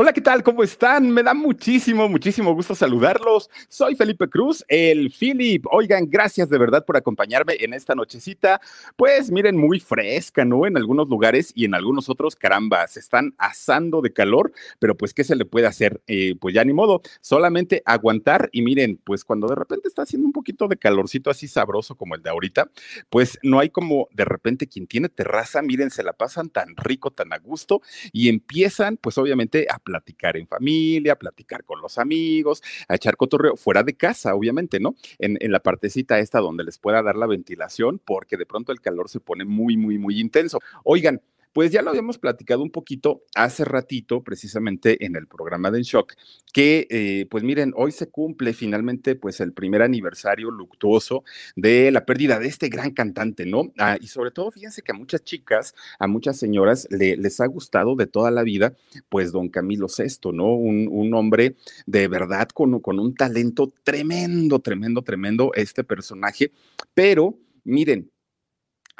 Hola, ¿qué tal? ¿Cómo están? Me da muchísimo, muchísimo gusto saludarlos. Soy Felipe Cruz, el Philip. Oigan, gracias de verdad por acompañarme en esta nochecita. Pues miren, muy fresca, ¿no? En algunos lugares y en algunos otros, caramba, se están asando de calor, pero pues, ¿qué se le puede hacer? Eh, pues ya ni modo, solamente aguantar y miren, pues cuando de repente está haciendo un poquito de calorcito así sabroso como el de ahorita, pues no hay como de repente quien tiene terraza, miren, se la pasan tan rico, tan a gusto y empiezan, pues obviamente, a platicar en familia, platicar con los amigos, a echar cotorreo fuera de casa, obviamente, ¿no? En, en la partecita esta donde les pueda dar la ventilación, porque de pronto el calor se pone muy, muy, muy intenso. Oigan, pues ya lo habíamos platicado un poquito hace ratito, precisamente en el programa de En Shock, que eh, pues miren, hoy se cumple finalmente pues el primer aniversario luctuoso de la pérdida de este gran cantante, ¿no? Ah, y sobre todo, fíjense que a muchas chicas, a muchas señoras les ha gustado de toda la vida, pues don Camilo VI, ¿no? Un, hombre de verdad con un talento tremendo, tremendo, tremendo este personaje, pero miren,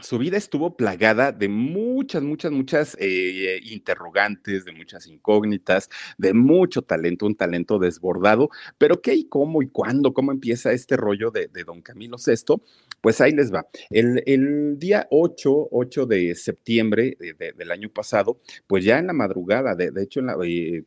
su vida estuvo plagada de muchas, muchas, muchas eh, interrogantes, de muchas incógnitas, de mucho talento, un talento desbordado. Pero qué y cómo y cuándo, cómo empieza este rollo de, don Camilo VI, pues ahí les va. El, día 8, 8 de septiembre del año pasado, pues ya en la madrugada, de, hecho, en la, eh,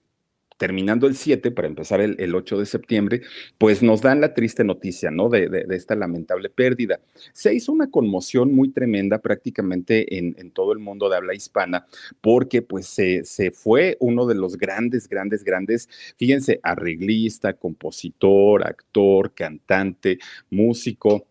terminando el 7, para empezar el, 8 de septiembre, pues nos dan la triste noticia, ¿no? De, esta lamentable pérdida. Se hizo una conmoción muy tremenda prácticamente en, todo el mundo de habla hispana, porque pues se, se fue uno de los grandes, grandes, grandes, fíjense, arreglista, compositor, actor, cantante, músico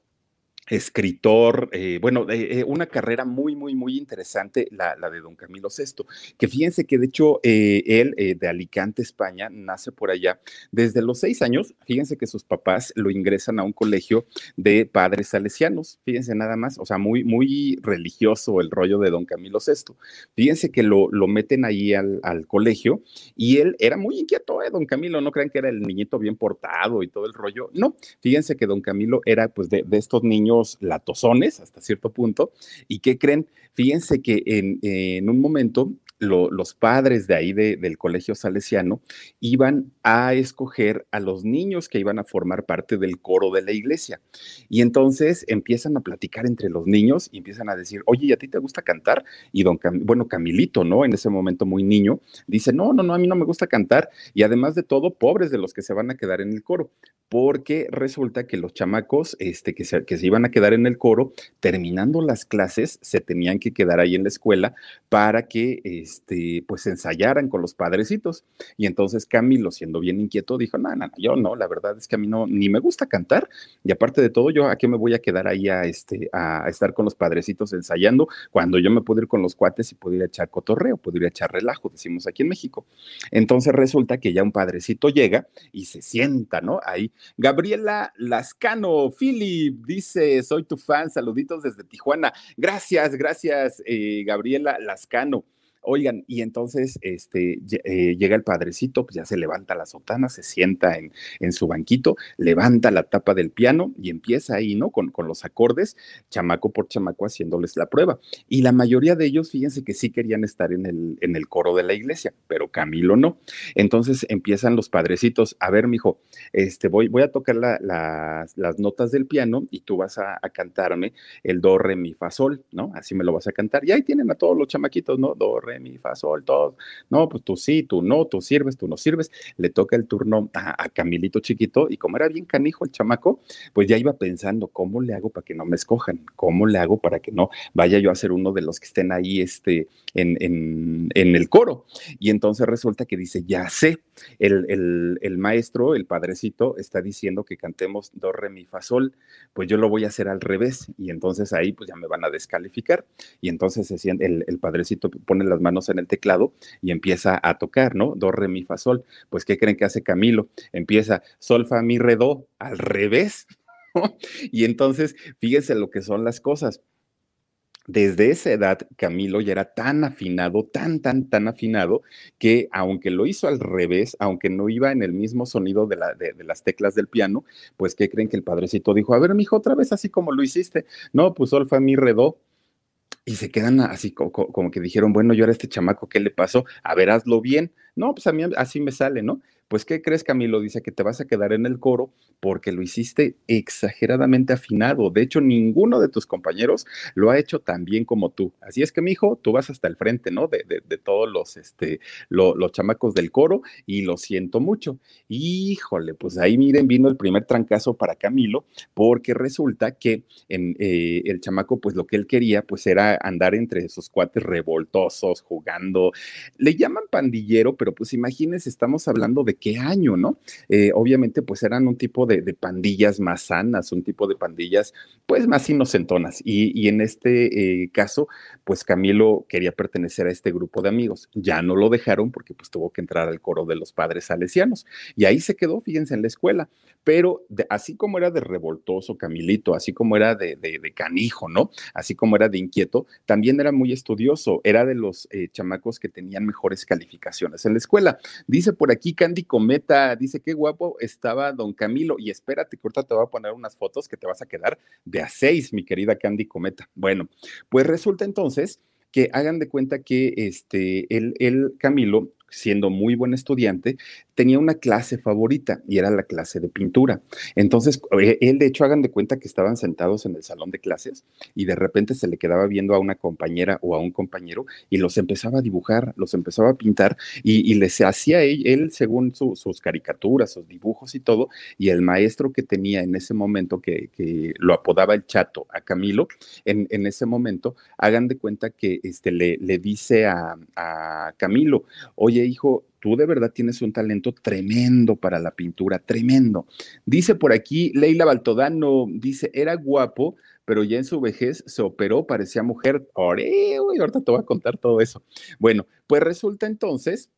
escritor, eh, bueno, eh, una carrera muy, muy, muy interesante, la, de don Camilo VI, que fíjense que de hecho eh, él de Alicante, España, nace por allá. Desde los seis años, fíjense que sus papás lo ingresan a un colegio de padres salesianos, fíjense nada más, o sea, muy, muy religioso el rollo de don Camilo VI. Fíjense que lo, lo meten ahí al, colegio y él era muy inquieto, don Camilo, no crean que era el niñito bien portado y todo el rollo, no, fíjense que don Camilo era pues de estos niños latosones hasta cierto punto. ¿Y qué creen? Fíjense que en, un momento los padres de ahí del colegio salesiano iban a escoger a los niños que iban a formar parte del coro de la iglesia. Y entonces empiezan a platicar entre los niños y empiezan a decir, oye, ¿y a ti te gusta cantar? Y don, bueno, Camilito, ¿no? En ese momento muy niño, dice, no, no, no, a mí no me gusta cantar. Y además de todo, pobres de los que se van a quedar en el coro porque resulta que los chamacos este, que, se, que se iban a quedar en el coro, terminando las clases, se tenían que quedar ahí en la escuela para que este, pues ensayaran con los padrecitos. Y entonces Camilo, siendo bien inquieto, dijo, no, no, yo no, la verdad es que a mí no, ni me gusta cantar, y aparte de todo, yo a qué me voy a quedar ahí a, este, a, estar con los padrecitos ensayando, cuando yo me puedo ir con los cuates y puedo echar cotorreo, puedo echar relajo, decimos aquí en México. Entonces resulta que ya un padrecito llega y se sienta, ¿no? Ahí Gabriela Lascano, Philip, dice, soy tu fan, saluditos desde Tijuana. Gracias, gracias, eh, Gabriela Lascano. Oigan, y entonces este, eh, llega el padrecito, pues ya se levanta la sotana, se sienta en, en, su banquito, levanta la tapa del piano y empieza ahí, ¿no? Con, con, los acordes, chamaco por chamaco, haciéndoles la prueba. Y la mayoría de ellos, fíjense que sí querían estar en el, en el coro de la iglesia, pero Camilo no. Entonces empiezan los padrecitos, a ver, mijo, este, voy, voy a tocar las notas del piano y tú vas a, a, cantarme el do, re, mi, fa, sol, ¿no? Así me lo vas a cantar. Y ahí tienen a todos los chamaquitos, ¿no? Do, re, mi, fa, sol, todo. No, pues tú sí, tú no, tú sirves, tú no sirves. Le toca el turno a, Camilito chiquito y como era bien canijo el chamaco, pues ya iba pensando, ¿cómo le hago para que no me escojan? ¿Cómo le hago para que no vaya yo a ser uno de los que estén ahí este, en, en, en el coro? Y entonces resulta que dice, ya sé, el, el, el, maestro, el padrecito, está diciendo que cantemos do, re, mi, fa, sol, pues yo lo voy a hacer al revés y entonces ahí pues ya me van a descalificar y entonces se el, el padrecito pone las manos en el teclado y empieza a tocar, ¿no? Do, re, mi, fa, sol. Pues, ¿qué creen que hace Camilo? Empieza sol, fa, mi, re, do, al revés. y entonces, fíjense lo que son las cosas desde esa edad, Camilo ya era tan afinado, tan, tan, tan afinado, que aunque lo hizo al revés, aunque no iba en el mismo sonido de, la, de, las teclas del piano, pues ¿qué creen que el padrecito dijo? A ver, mijo, otra vez así como lo hiciste. No, pues sol, fa, mi, re, do y se quedan así como, que dijeron, bueno, yo era este chamaco, ¿qué le pasó? A ver, hazlo bien. No, pues a mí así me sale, ¿no? Pues, ¿qué crees, Camilo? Dice que te vas a quedar en el coro porque lo hiciste exageradamente afinado. De hecho, ninguno de tus compañeros lo ha hecho tan bien como tú. Así es que, mi hijo, tú vas hasta el frente, ¿no? De, todos los, este, los chamacos del coro y lo siento mucho. Híjole, pues ahí miren, vino el primer trancazo para Camilo porque resulta que en, eh, el chamaco, pues lo que él quería, pues era andar entre esos cuates revoltosos, jugando. Le llaman pandillero, pero pues imagínense, estamos hablando de qué año, ¿no? Eh, obviamente, pues eran un tipo de, pandillas más sanas, un tipo de pandillas, pues más inocentonas. Y, en este eh, caso, pues Camilo quería pertenecer a este grupo de amigos. Ya no lo dejaron porque pues tuvo que entrar al coro de los padres salesianos. Y ahí se quedó, fíjense, en la escuela. Pero así como era de revoltoso Camilito, así como era de, canijo, ¿no? Así como era de inquieto, también era muy estudioso. Era de los eh, chamacos que tenían mejores calificaciones en la escuela. Dice por aquí Candy Cometa, dice qué guapo estaba don Camilo. Y espérate, ahorita te voy a poner unas fotos que te vas a quedar de a seis, mi querida Candy Cometa. Bueno, pues resulta entonces que hagan de cuenta que este, el, el Camilo siendo muy buen estudiante, tenía una clase favorita y era la clase de pintura. Entonces, eh, él de hecho, hagan de cuenta que estaban sentados en el salón de clases y de repente se le quedaba viendo a una compañera o a un compañero y los empezaba a dibujar, los empezaba a pintar y, les hacía él, según sus caricaturas, sus dibujos y todo, y el maestro que tenía en ese momento, que, lo apodaba el chato a Camilo, en, ese momento, hagan de cuenta que este, le, le dice a, a Camilo, oye, hijo, tú de verdad tienes un talento tremendo para la pintura, tremendo. Dice por aquí Leila Baltodano, dice, era guapo, pero ya en su vejez se operó, parecía mujer. Ore, ahorita te voy a contar todo eso. Bueno, pues resulta entonces,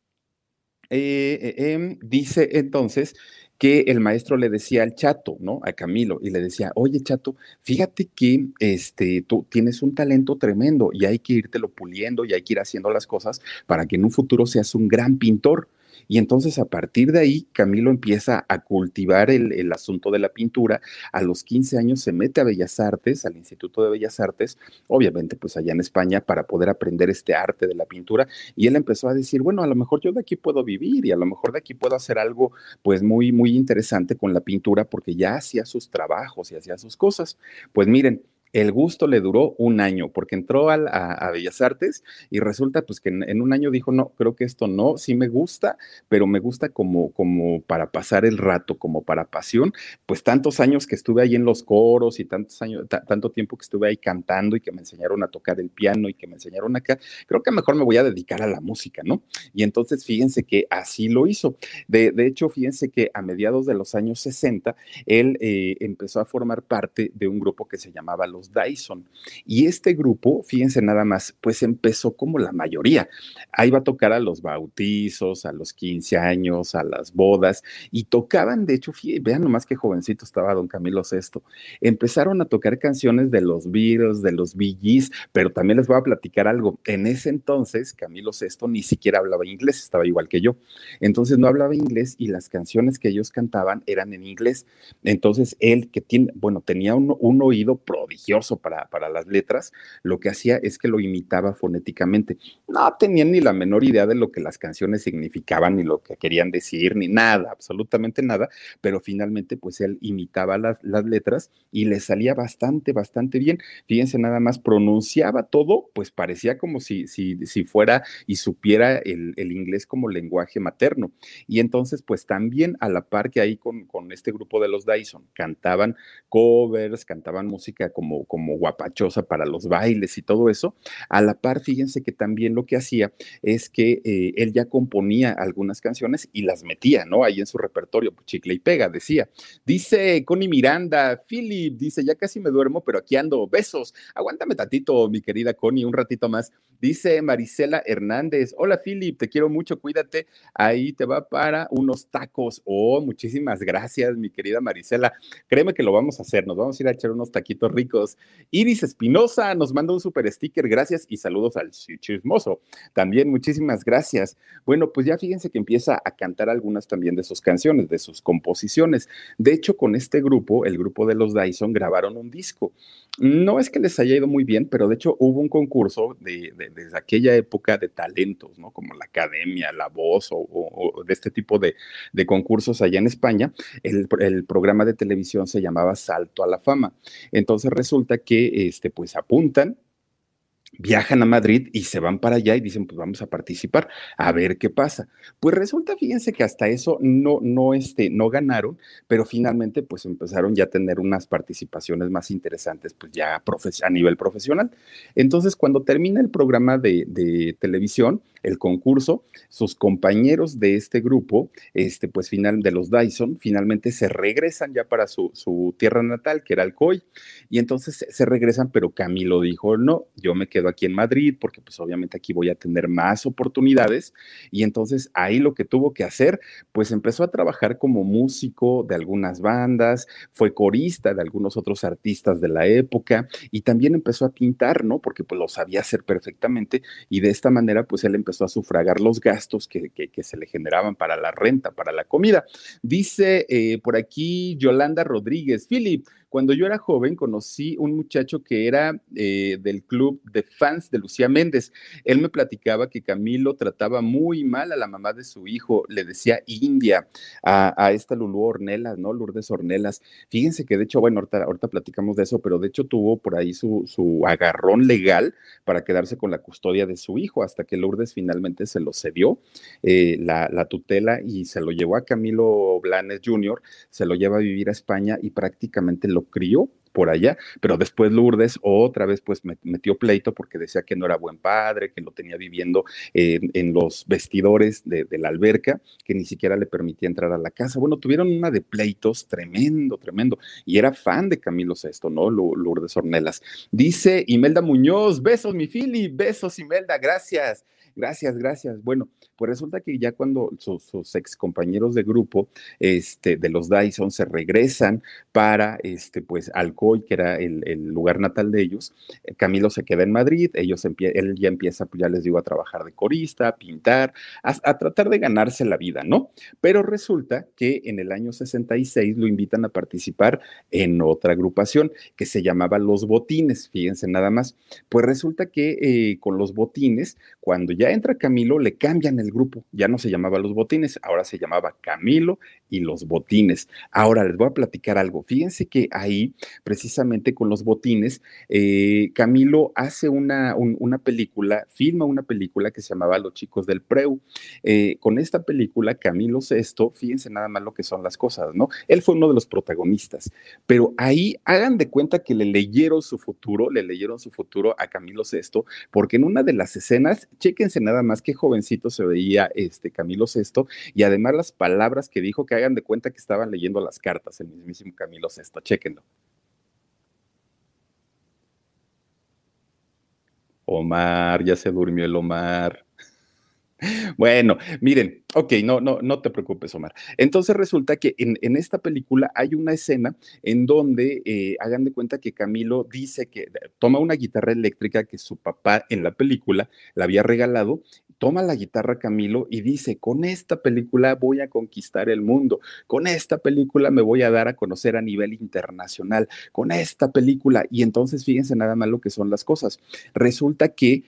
eh, eh, em, dice entonces que el maestro le decía al chato, ¿no? A Camilo, y le decía, oye chato, fíjate que este, tú tienes un talento tremendo y hay que irte lo puliendo y hay que ir haciendo las cosas para que en un futuro seas un gran pintor. Y entonces a partir de ahí, Camilo empieza a cultivar el, asunto de la pintura. A los 15 años se mete a Bellas Artes, al Instituto de Bellas Artes, obviamente pues allá en España, para poder aprender este arte de la pintura. Y él empezó a decir, bueno, a lo mejor yo de aquí puedo vivir y a lo mejor de aquí puedo hacer algo pues muy, muy interesante con la pintura porque ya hacía sus trabajos y hacía sus cosas. Pues miren, el gusto le duró un año, porque entró a, Bellas Artes y resulta pues que en, un año dijo, no, creo que esto no, sí me gusta, pero me gusta como, como para pasar el rato, como para pasión, pues tantos años que estuve ahí en los coros y tantos años, tanto tiempo que estuve ahí cantando y que me enseñaron a tocar el piano y que me enseñaron acá, creo que mejor me voy a dedicar a la música, ¿no? Y entonces fíjense que así lo hizo. De, de hecho, fíjense que a mediados de los años 60, él eh, empezó a formar parte de un grupo que se llamaba Los Dyson. Y este grupo, fíjense nada más, pues empezó como la mayoría. Ahí va a tocar a los bautizos, a los 15 años, a las bodas, y tocaban, de hecho, vean nomás qué jovencito estaba don Camilo VI. Empezaron a tocar canciones de los Beatles, de los Bee Gees, pero también les voy a platicar algo. En ese entonces, Camilo VI ni siquiera hablaba inglés, estaba igual que yo. Entonces no hablaba inglés y las canciones que ellos cantaban eran en inglés. Entonces él, que tiene, bueno, tenía un oído prodigioso para, para las letras, lo que hacía es que lo imitaba fonéticamente. No tenían ni la menor idea de lo que las canciones significaban, ni lo que querían decir, ni nada, absolutamente nada, pero finalmente pues él imitaba las, las letras y le salía bastante, bastante bien. Fíjense nada más, pronunciaba todo, pues parecía como si, si, si fuera y supiera el, el inglés como lenguaje materno. Y entonces pues también a la par que ahí con, con este grupo de los Dyson cantaban covers, cantaban música como como, guapachosa para los bailes y todo eso. A la par, fíjense que también lo que hacía es que eh, él ya componía algunas canciones y las metía, ¿no? Ahí en su repertorio, pues, chicle y pega, decía. Dice Connie Miranda, Philip, dice, ya casi me duermo, pero aquí ando, besos. Aguántame tantito, mi querida Connie, un ratito más. Dice Marisela Hernández, hola Philip, te quiero mucho, cuídate. Ahí te va para unos tacos. Oh, muchísimas gracias, mi querida Marisela. Créeme que lo vamos a hacer, nos vamos a ir a echar unos taquitos ricos. Iris Espinosa nos manda un super sticker, gracias y saludos al chismoso. También muchísimas gracias. Bueno, pues ya fíjense que empieza a cantar algunas también de sus canciones, de sus composiciones. De hecho, con este grupo, el grupo de los Dyson, grabaron un disco. No es que les haya ido muy bien, pero de hecho hubo un concurso de, desde aquella época de talentos, ¿no? Como la academia, la voz o, de este tipo de, concursos allá en España. El, el, programa de televisión se llamaba Salto a la Fama. Entonces resulta que, este, pues apuntan viajan a Madrid y se van para allá y dicen, pues vamos a participar, a ver qué pasa. Pues resulta, fíjense que hasta eso no, no, este, no ganaron, pero finalmente pues empezaron ya a tener unas participaciones más interesantes, pues ya a nivel profesional. Entonces, cuando termina el programa de, de televisión, el concurso, sus compañeros de este grupo, este, pues final de los Dyson, finalmente se regresan ya para su, su tierra natal, que era Alcoy, y entonces se regresan, pero Camilo dijo, no, yo me quedo aquí en Madrid porque pues obviamente aquí voy a tener más oportunidades, y entonces ahí lo que tuvo que hacer, pues empezó a trabajar como músico de algunas bandas, fue corista de algunos otros artistas de la época, y también empezó a pintar, ¿no? Porque pues lo sabía hacer perfectamente, y de esta manera pues él empezó a sufragar los gastos que, se le generaban para la renta, para la comida. Dice eh, por aquí Yolanda Rodríguez, Philip, cuando yo era joven conocí un muchacho que era eh, del club de fans de Lucía Méndez. Él me platicaba que Camilo trataba muy mal a la mamá de su hijo, le decía India a, esta Lulú Ornelas, ¿no? Lourdes Ornelas. Fíjense que de hecho, bueno, ahorita, platicamos de eso, pero de hecho tuvo por ahí su, su agarrón legal para quedarse con la custodia de su hijo hasta que Lourdes finalmente se lo cedió eh, la, la tutela y se lo llevó a Camilo Blanes Jr., se lo lleva a vivir a España y prácticamente lo crió por allá, pero después Lourdes otra vez pues metió pleito porque decía que no era buen padre, que lo tenía viviendo en, los vestidores de, la alberca, que ni siquiera le permitía entrar a la casa. Bueno, tuvieron una de pleitos tremendo, tremendo, y era fan de Camilo Sesto, ¿no? Lourdes Ornelas. Dice Imelda Muñoz, besos mi Fili, besos Imelda, gracias. Gracias, gracias. Bueno, pues resulta que ya cuando sus, ex compañeros de grupo este, de los Dyson se regresan para este, pues, Alcoy, que era el, lugar natal de ellos, eh, Camilo se queda en Madrid, ellos él ya empieza, pues ya les digo, a trabajar de corista, a pintar, a, tratar de ganarse la vida, ¿no? Pero resulta que en el año 66 lo invitan a participar en otra agrupación que se llamaba Los Botines, fíjense nada más. Pues resulta que eh, con los Botines, cuando ya ya entra Camilo, le cambian el grupo, ya no se llamaba Los Botines, ahora se llamaba Camilo y Los Botines. Ahora les voy a platicar algo. Fíjense que ahí, precisamente con Los Botines, eh, Camilo hace una, una película, filma una película que se llamaba Los Chicos del Preu. Eh, con esta película, Camilo Sesto, fíjense nada más lo que son las cosas, ¿no? Él fue uno de los protagonistas, pero ahí hagan de cuenta que le leyeron su futuro, le leyeron su futuro a Camilo Sesto, porque en una de las escenas, chequen nada más que jovencito se veía este Camilo VI y además las palabras que dijo que hagan de cuenta que estaban leyendo las cartas, el mismísimo Camilo VI, chéquenlo. Omar, ya se durmió el Omar. Bueno, miren, ok, no, no, no te preocupes, Omar. Entonces resulta que en, esta película hay una escena en donde eh, hagan de cuenta que Camilo dice que toma una guitarra eléctrica que su papá en la película la había regalado, toma la guitarra Camilo y dice, con esta película voy a conquistar el mundo, con esta película me voy a dar a conocer a nivel internacional, con esta película. Y entonces fíjense nada más lo que son las cosas. Resulta que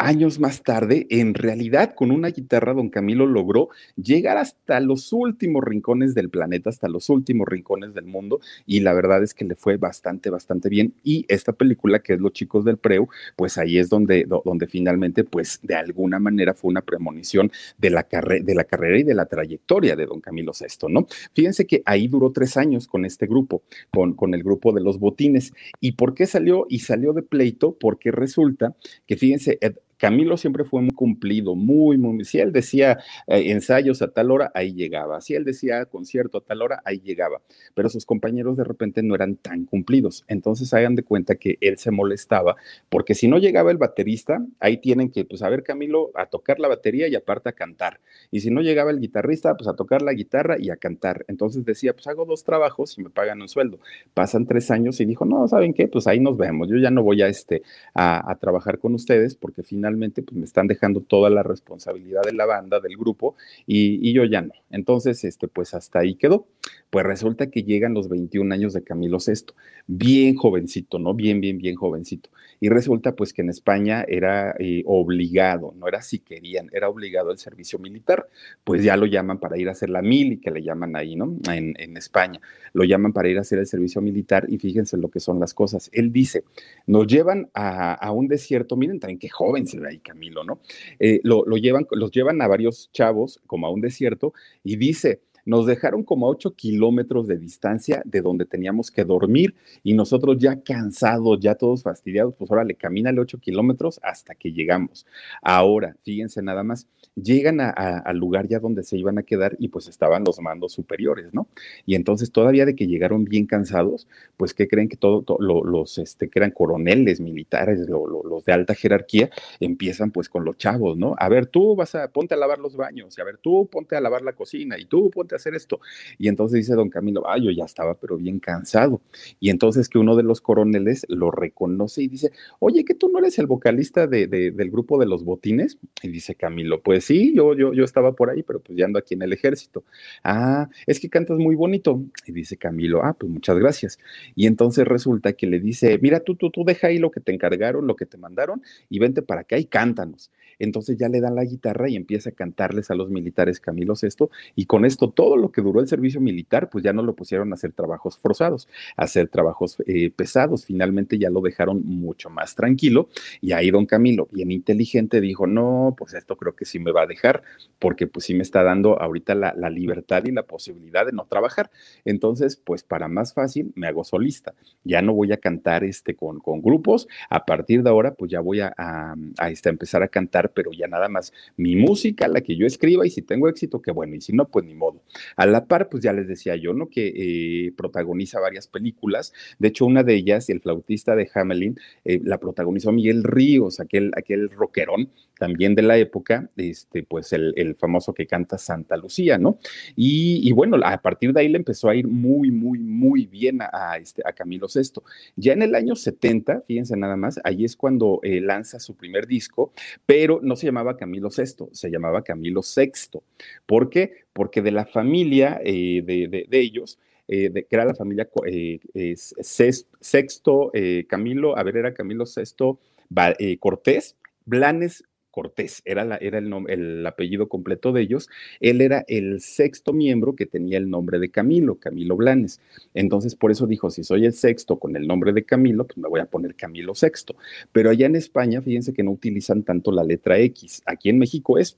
años más tarde, en realidad con una guitarra, don Camilo logró llegar hasta los últimos rincones del planeta, hasta los últimos rincones del mundo, y la verdad es que le fue bastante, bastante bien. Y esta película, que es Los Chicos del Preu, pues ahí es donde, donde finalmente, pues de alguna manera fue una premonición de la, de la carrera y de la trayectoria de don Camilo VI, ¿no? Fíjense que ahí duró tres años con este grupo, con, con el grupo de los botines. ¿Y por qué salió? Y salió de pleito porque resulta que, fíjense, Camilo siempre fue muy cumplido, muy, muy. Si él decía eh, ensayos a tal hora, ahí llegaba. Si él decía concierto a tal hora, ahí llegaba. Pero sus compañeros de repente no eran tan cumplidos. Entonces hagan de cuenta que él se molestaba, porque si no llegaba el baterista, ahí tienen que, pues, a ver, Camilo, a tocar la batería y aparte a cantar. Y si no llegaba el guitarrista, pues a tocar la guitarra y a cantar. Entonces decía, pues hago dos trabajos y me pagan un sueldo. Pasan tres años y dijo, no, ¿saben qué? Pues ahí nos vemos. Yo ya no voy a, este, a, a trabajar con ustedes porque finalmente pues me están dejando toda la responsabilidad de la banda, del grupo, y, y yo ya no. Entonces, este, pues hasta ahí quedó. Pues resulta que llegan los 21 años de Camilo VI, bien jovencito, ¿no? Bien, bien, bien jovencito. Y resulta pues que en España era eh, obligado, no era si querían, era obligado el servicio militar. Pues ya lo llaman para ir a hacer la mil y que le llaman ahí, ¿no? En, en España. Lo llaman para ir a hacer el servicio militar y fíjense lo que son las cosas. Él dice, nos llevan a, a un desierto, miren también qué joven se ahí Camilo, ¿no? Eh, lo, lo llevan, los llevan a varios chavos como a un desierto y dice, nos dejaron como a 8 kilómetros de distancia de donde teníamos que dormir y nosotros ya cansados, ya todos fastidiados, pues ahora le camínale 8 kilómetros hasta que llegamos. Ahora, fíjense nada más, llegan al lugar ya donde se iban a quedar y pues estaban los mandos superiores, ¿no? Y entonces todavía de que llegaron bien cansados, pues que creen que todos los este, que eran coroneles militares, los de alta jerarquía, empiezan pues con los chavos, ¿no? A ver, tú vas a, ponte a lavar los baños, y a ver, tú ponte a lavar la cocina, y tú ponte a hacer esto. Y entonces dice don Camilo, ay, yo ya estaba, pero bien cansado. Y entonces que uno de los coroneles lo reconoce y dice, oye, que tú no eres el vocalista de, del grupo de los botines. Y dice Camilo, pues sí, yo, yo, yo estaba por ahí, pero pues ya ando aquí en el ejército. Ah, es que cantas muy bonito. Y dice Camilo, ah, pues muchas gracias. Y entonces resulta que le dice, mira, tú, tú, tú deja ahí lo que te encargaron, lo que te mandaron, y vente para acá y cántanos. Entonces ya le dan la guitarra y empieza a cantarles a los militares Camilo Sesto, y con esto todo lo que duró el servicio militar, pues ya no lo pusieron a hacer trabajos forzados, a hacer trabajos eh, pesados. Finalmente ya lo dejaron mucho más tranquilo. Y ahí don Camilo, bien inteligente, dijo, no, pues esto creo que sí me va a dejar, porque pues sí me está dando ahorita la, libertad y la posibilidad de no trabajar. Entonces, pues para más fácil, me hago solista. Ya no voy a cantar este con, con grupos. A partir de ahora, pues ya voy a, a, este, empezar a cantar, pero ya nada más mi música, la que yo escriba, y si tengo éxito, que bueno, y si no, pues ni modo. A la par, pues ya les decía yo, ¿no? Que eh, protagoniza varias películas. De hecho, una de ellas, El flautista de Hamelin, eh, la protagonizó Miguel Ríos, aquel, aquel rockerón también de la época, este, pues el, famoso que canta Santa Lucía, ¿no? Y, bueno, a partir de ahí le empezó a ir muy, muy, muy bien a, este, a Camilo VI. Ya en el año 70, fíjense nada más, ahí es cuando eh, lanza su primer disco, pero no se llamaba Camilo VI, se llamaba Camilo VI. ¿Por qué? Porque de la familia eh, de, ellos, eh, de, que era la familia eh, sexto, Camilo, a ver, era Camilo VI Cortés, Blanes Cortés, era, el, apellido completo de ellos, él era el sexto miembro que tenía el nombre de Camilo, Camilo Blanes. Entonces, por eso dijo, si soy el sexto con el nombre de Camilo, pues me voy a poner Camilo Sexto. Pero allá en España, fíjense que no utilizan tanto la letra X. Aquí en México es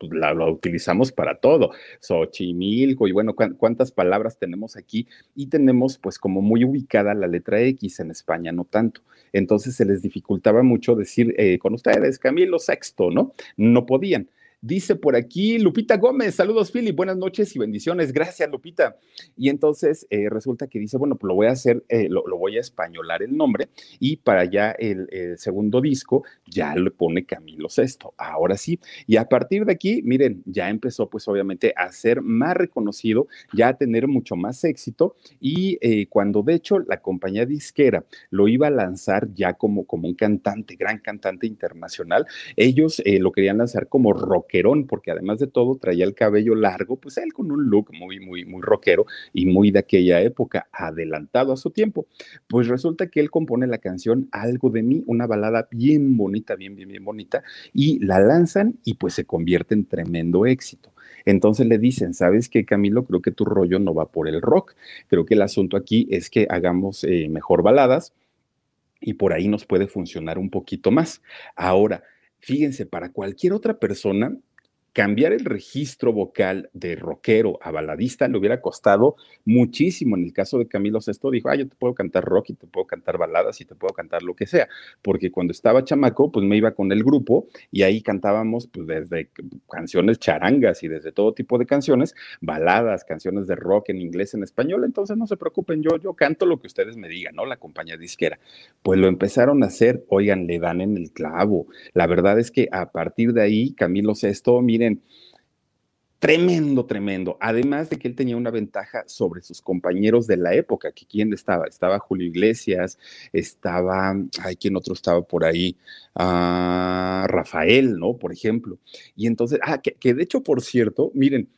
la, la, utilizamos para todo, Xochimilco y bueno, cuántas palabras tenemos aquí y tenemos pues como muy ubicada la letra X en España, no tanto. Entonces se les dificultaba mucho decir eh, con ustedes Camilo Sexto, ¿no? No podían. Dice por aquí Lupita Gómez, saludos Philip, buenas noches y bendiciones, gracias Lupita. Y entonces eh, resulta que dice, bueno, pues lo voy a hacer, eh, lo, voy a españolar el nombre y para ya el, segundo disco ya le pone Camilo Sexto, ahora sí. Y a partir de aquí, miren, ya empezó pues obviamente a ser más reconocido, ya a tener mucho más éxito y eh, cuando de hecho la compañía disquera lo iba a lanzar ya como, como un cantante, gran cantante internacional, ellos lo querían lanzar como rock porque además de todo traía el cabello largo, pues él con un look muy, muy, muy rockero y muy de aquella época, adelantado a su tiempo. Pues resulta que él compone la canción Algo de mí, una balada bien bonita, bien, bien, bien bonita, y la lanzan y pues se convierte en tremendo éxito. Entonces le dicen, ¿sabes qué, Camilo? Creo que tu rollo no va por el rock. Creo que el asunto aquí es que hagamos eh, mejor baladas y por ahí nos puede funcionar un poquito más. Ahora, fíjense, para cualquier otra persona, cambiar el registro vocal de rockero a baladista le hubiera costado muchísimo. En el caso de Camilo Sesto dijo, ah, yo te puedo cantar rock y te puedo cantar baladas y te puedo cantar lo que sea, porque cuando estaba chamaco, pues me iba con el grupo y ahí cantábamos pues desde canciones charangas y desde todo tipo de canciones, baladas, canciones de rock en inglés, en español, entonces no se preocupen, yo, yo canto lo que ustedes me digan, ¿no? La compañía disquera. Pues lo empezaron a hacer, oigan, le dan en el clavo. La verdad es que a partir de ahí, Camilo Sesto, miren, Tremendo, tremendo. Además de que él tenía una ventaja sobre sus compañeros de la época, que quién estaba, estaba Julio Iglesias, estaba, ay, ¿quién otro estaba por ahí? Ah, Rafael, ¿no? Por ejemplo. Y entonces, ah, que, que de hecho, por cierto, miren,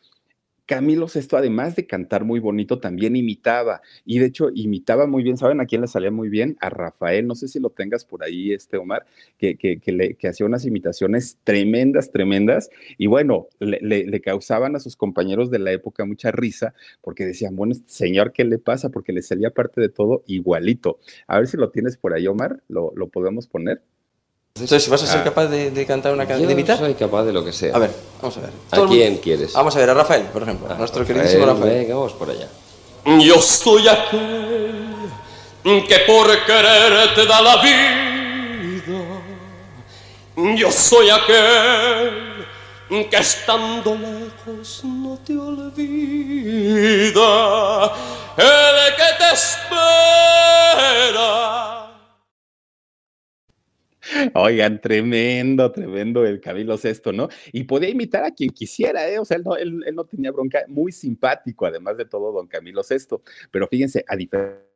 Camilo Sesto, además de cantar muy bonito, también imitaba. Y de hecho, imitaba muy bien. ¿Saben a quién le salía muy bien? A Rafael. No sé si lo tengas por ahí, este Omar, que, que, le, que hacía unas imitaciones tremendas, tremendas. Y bueno, le, le, causaban a sus compañeros de la época mucha risa, porque decían, bueno, este señor, ¿qué le pasa? Porque le salía parte de todo igualito. A ver si lo tienes por ahí, Omar. ¿Lo, lo podemos poner? Entonces, ¿vas a ser ah. capaz de, cantar una canción de imitar? soy capaz de lo que sea. A ver, vamos a ver. ¿A quién quieres? Vamos a ver, a Rafael, por ejemplo. A nuestro queridísimo Rafael. Venga, vamos por allá. Yo soy aquel que por quererte da la vida. Yo soy aquel que estando lejos no te olvida. El que te espera Oigan, tremendo, tremendo el Camilo Sesto, ¿no? Y podía imitar a quien quisiera, ¿eh? O sea, él no, él, él no tenía bronca, muy simpático, además de todo, don Camilo Sesto. Pero fíjense, a diferencia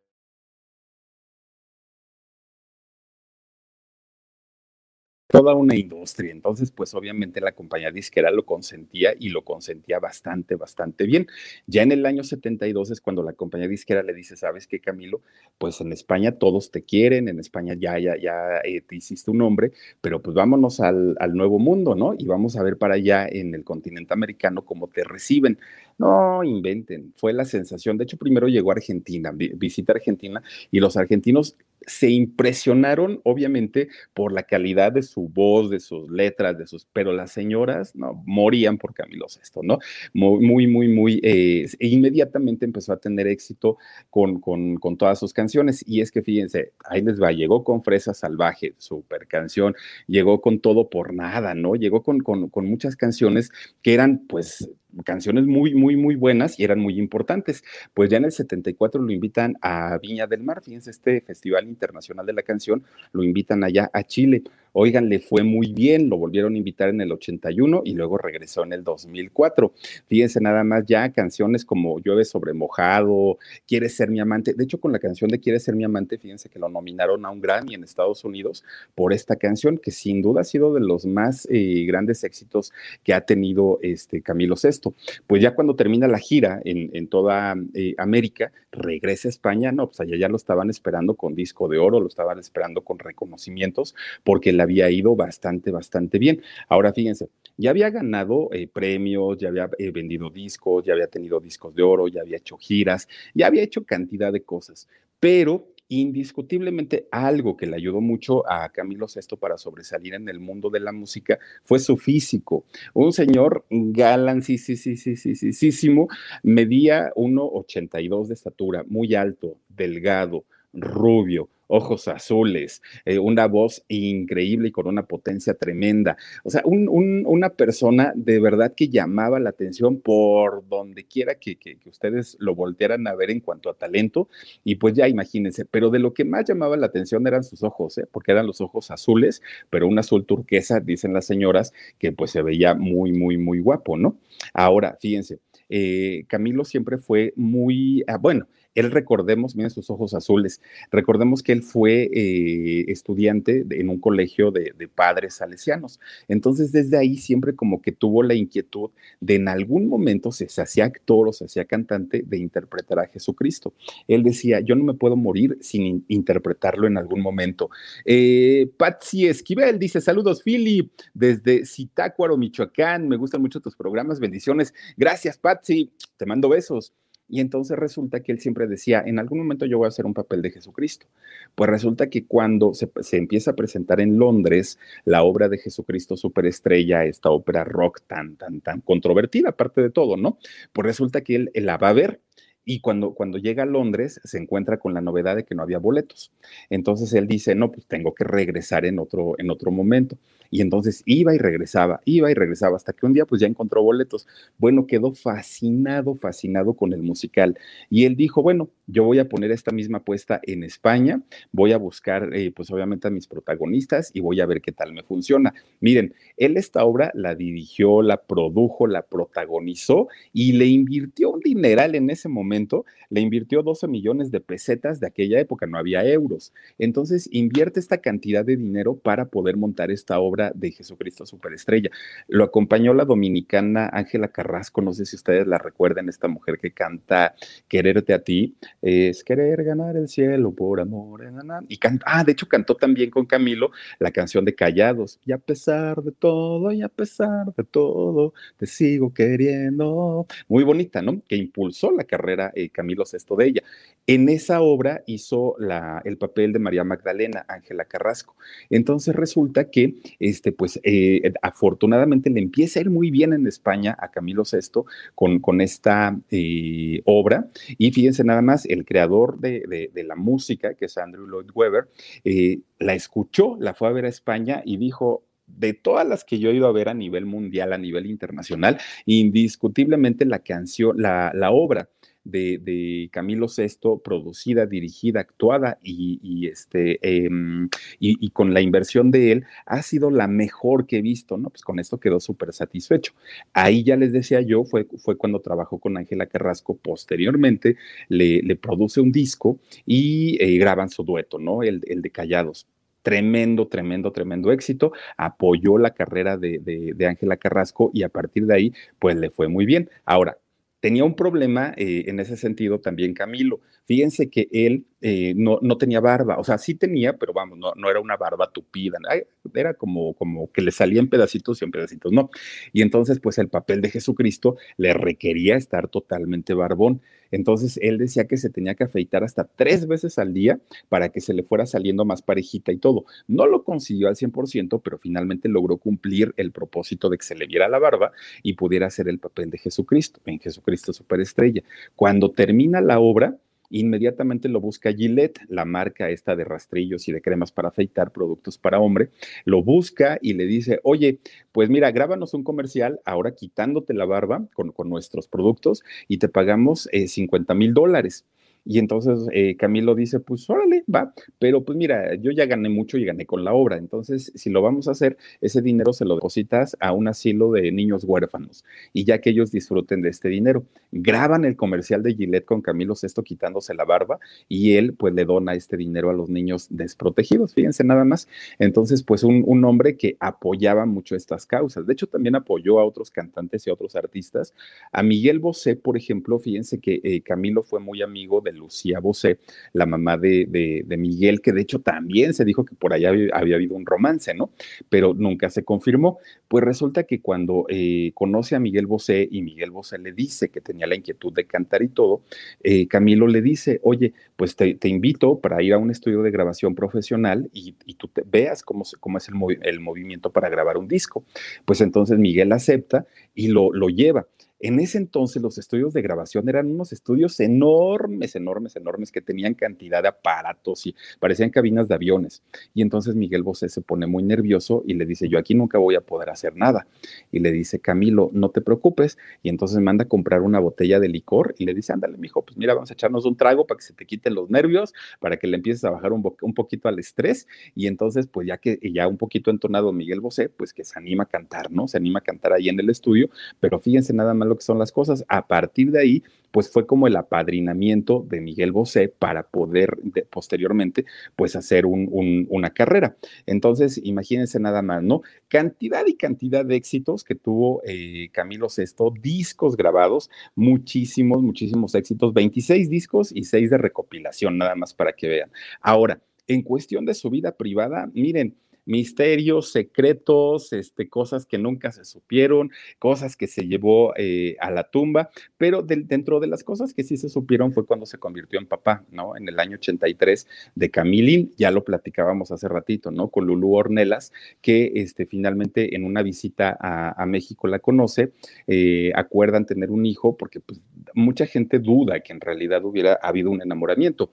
toda una industria. Entonces, pues obviamente la compañía disquera lo consentía y lo consentía bastante, bastante bien. Ya en el año 72 es cuando la compañía disquera le dice, ¿sabes qué, Camilo? Pues en España todos te quieren, en España ya, ya, ya eh, te hiciste un nombre, pero pues vámonos al, al nuevo mundo, ¿no? Y vamos a ver para allá en el continente americano cómo te reciben. No, inventen, fue la sensación. De hecho, primero llegó a Argentina, visita Argentina, y los argentinos se impresionaron, obviamente, por la calidad de su voz, de sus letras, de sus, pero las señoras, no, morían por Camilo Sesto, ¿no? Muy, muy, muy, eh, e inmediatamente empezó a tener éxito con, con, con, todas sus canciones. Y es que fíjense, ahí les va, llegó con Fresa Salvaje, super canción, llegó con Todo por Nada, ¿no? Llegó con, con, con muchas canciones que eran, pues, canciones muy, muy, muy buenas y eran muy importantes. Pues ya en el 74 lo invitan a Viña del Mar, fíjense, este Festival Internacional de la Canción, lo invitan allá a Chile. Oigan, le fue muy bien, lo volvieron a invitar en el 81 y luego regresó en el 2004. Fíjense nada más ya canciones como Llueve sobre mojado, Quieres ser mi amante. De hecho, con la canción de Quieres ser mi amante, fíjense que lo nominaron a un Grammy en Estados Unidos por esta canción, que sin duda ha sido de los más eh, grandes éxitos que ha tenido este Camilo Sesto. Pues ya cuando termina la gira en, toda eh, América, regresa a España, no, pues allá ya lo estaban esperando con disco de oro, lo estaban esperando con reconocimientos, porque la había ido bastante, bastante bien. Ahora fíjense, ya había ganado eh, premios, ya había eh, vendido discos, ya había tenido discos de oro, ya había hecho giras, ya había hecho cantidad de cosas, pero indiscutiblemente algo que le ayudó mucho a Camilo Sesto para sobresalir en el mundo de la música fue su físico. Un señor galán, sí, sí, sí, sí, sí, sí, sí, sí, medía 1,82 de estatura, muy alto, delgado, rubio, ojos azules, eh, una voz increíble y con una potencia tremenda. O sea, una persona de verdad que llamaba la atención por donde quiera que, ustedes lo voltearan a ver en cuanto a talento. Y pues ya imagínense, pero de lo que más llamaba la atención eran sus ojos, ¿eh? porque eran los ojos azules, pero un azul turquesa, dicen las señoras, que pues se veía muy, muy, muy guapo, ¿no? Ahora, fíjense. Eh, Camilo siempre fue muy, ah, bueno, él recordemos, miren sus ojos azules, recordemos que él fue eh, estudiante en un colegio de, padres salesianos. Entonces, desde ahí siempre como que tuvo la inquietud de en algún momento, se, se hacía actor o se hacía cantante, de interpretar a Jesucristo. Él decía, yo no me puedo morir sin interpretarlo en algún momento. Eh, Patsy Esquivel dice, saludos, Philip, desde Zitácuaro, Michoacán. Me gustan mucho tus programas, bendiciones. Gracias, Patsy. Te mando besos. Y entonces resulta que él siempre decía, en algún momento yo voy a hacer un papel de Jesucristo. Pues resulta que cuando se, empieza a presentar en Londres la obra de Jesucristo Superestrella, esta ópera rock tan, tan, tan controvertida, aparte de todo, ¿no? Pues resulta que él, él la va a ver y cuando, cuando llega a Londres se encuentra con la novedad de que no había boletos. Entonces él dice, no, pues tengo que regresar en otro, en otro momento. Y entonces iba y regresaba, iba y regresaba, hasta que un día pues ya encontró boletos. Bueno, quedó fascinado, fascinado con el musical. Y él dijo, bueno, yo voy a poner esta misma apuesta en España, voy a buscar eh, pues obviamente a mis protagonistas y voy a ver qué tal me funciona. Miren, él esta obra la dirigió, la produjo, la protagonizó y le invirtió un dineral en ese momento, le invirtió 12 millones de pesetas de aquella época, no había euros. Entonces invierte esta cantidad de dinero para poder montar esta obra de Jesucristo Superestrella. Lo acompañó la dominicana Ángela Carrasco, no sé si ustedes la recuerdan, esta mujer que canta Quererte a ti es querer ganar el cielo por amor. Y canta, ah, de hecho cantó también con Camilo la canción de Callados. Y a pesar de todo, y a pesar de todo, te sigo queriendo. Muy bonita, ¿no? Que impulsó la carrera eh, Camilo Sesto de ella. En esa obra hizo el papel de María Magdalena, Ángela Carrasco. Entonces resulta que, este, pues, eh, afortunadamente le empieza a ir muy bien en España a Camilo Sesto con, con esta eh, obra. Y fíjense nada más, el creador de, la música, que es Andrew Lloyd Webber, la escuchó, la fue a ver a España y dijo, de todas las que yo he ido a ver a nivel mundial, a nivel internacional, indiscutiblemente la canción, la obra de, Camilo VI, producida, dirigida, actuada y, este, em, y, con la inversión de él, ha sido la mejor que he visto, ¿no? Pues con esto quedó súper satisfecho. Ahí ya les decía yo, fue, fue cuando trabajó con Ángela Carrasco, posteriormente le, le, produce un disco y eh, graban su dueto, ¿no? El, el de Callados tremendo, tremendo, tremendo éxito, apoyó la carrera de Ángela Carrasco y a partir de ahí, pues le fue muy bien. Ahora, tenía un problema eh, en ese sentido también Camilo. Fíjense que él eh, no, no, tenía barba, o sea, sí tenía, pero vamos, no, no era una barba tupida, era como, como que le salían pedacitos y en pedacitos, no. Y entonces, pues el papel de Jesucristo le requería estar totalmente barbón. Entonces, él decía que se tenía que afeitar hasta tres veces al día para que se le fuera saliendo más parejita y todo. No lo consiguió al 100%, pero finalmente logró cumplir el propósito de que se le viera la barba y pudiera hacer el papel de Jesucristo, en Jesucristo Superestrella. Cuando termina la obra, inmediatamente lo busca Gillette, la marca esta de rastrillos y de cremas para afeitar, productos para hombre, lo busca y le dice, oye, pues mira, grábanos un comercial ahora quitándote la barba con, nuestros productos y te pagamos 50 eh, mil dólares. Y entonces eh, Camilo dice, pues órale, va, pero pues mira, yo ya gané mucho y gané con la obra, entonces si lo vamos a hacer, ese dinero se lo depositas a un asilo de niños huérfanos y ya que ellos disfruten de este dinero. Graban el comercial de Gillette con Camilo Sesto quitándose la barba y él pues le dona este dinero a los niños desprotegidos, fíjense nada más. Entonces pues un, un hombre que apoyaba mucho estas causas, de hecho también apoyó a otros cantantes y a otros artistas. A Miguel Bosé, por ejemplo, fíjense que eh, Camilo fue muy amigo de Lucía Bosé, la mamá de, Miguel, que de hecho también se dijo que por allá había, habido un romance, ¿no? Pero nunca se confirmó. Pues resulta que cuando eh, conoce a Miguel Bosé y Miguel Bosé le dice que tenía la inquietud de cantar y todo, eh, Camilo le dice, oye, pues te, invito para ir a un estudio de grabación profesional y, tú te veas cómo, es el, el, movimiento para grabar un disco. Pues entonces Miguel acepta y lo, lo lleva. En ese entonces los estudios de grabación eran unos estudios enormes, enormes, enormes que tenían cantidad de aparatos y parecían cabinas de aviones. Y entonces Miguel Bosé se pone muy nervioso y le dice, yo aquí nunca voy a poder hacer nada. Y le dice, Camilo, no te preocupes. Y entonces manda a comprar una botella de licor y le dice, ándale, mijo, pues mira, vamos a echarnos un trago para que se te quiten los nervios, para que le empieces a bajar un, poquito al estrés. Y entonces, pues ya que ya un poquito entonado Miguel Bosé, pues que se anima a cantar, ¿no? Se anima a cantar ahí en el estudio. Pero fíjense nada más que son las cosas. A partir de ahí, pues fue como el apadrinamiento de Miguel Bosé para poder posteriormente, pues hacer una carrera. Entonces, imagínense nada más, ¿no? Cantidad y cantidad de éxitos que tuvo eh, Camilo Sesto, discos grabados, muchísimos, muchísimos éxitos, 26 discos y 6 de recopilación, nada más para que vean. Ahora, en cuestión de su vida privada, miren, misterios, secretos, este, cosas que nunca se supieron, cosas que se llevó eh, a la tumba, pero dentro de las cosas que sí se supieron fue cuando se convirtió en papá, ¿no? En el año 83 de Camilín, ya lo platicábamos hace ratito, ¿no? Con Lulú Ornelas, que este, finalmente en una visita a, México la conoce, eh, acuerdan tener un hijo, porque pues, mucha gente duda que en realidad hubiera habido un enamoramiento.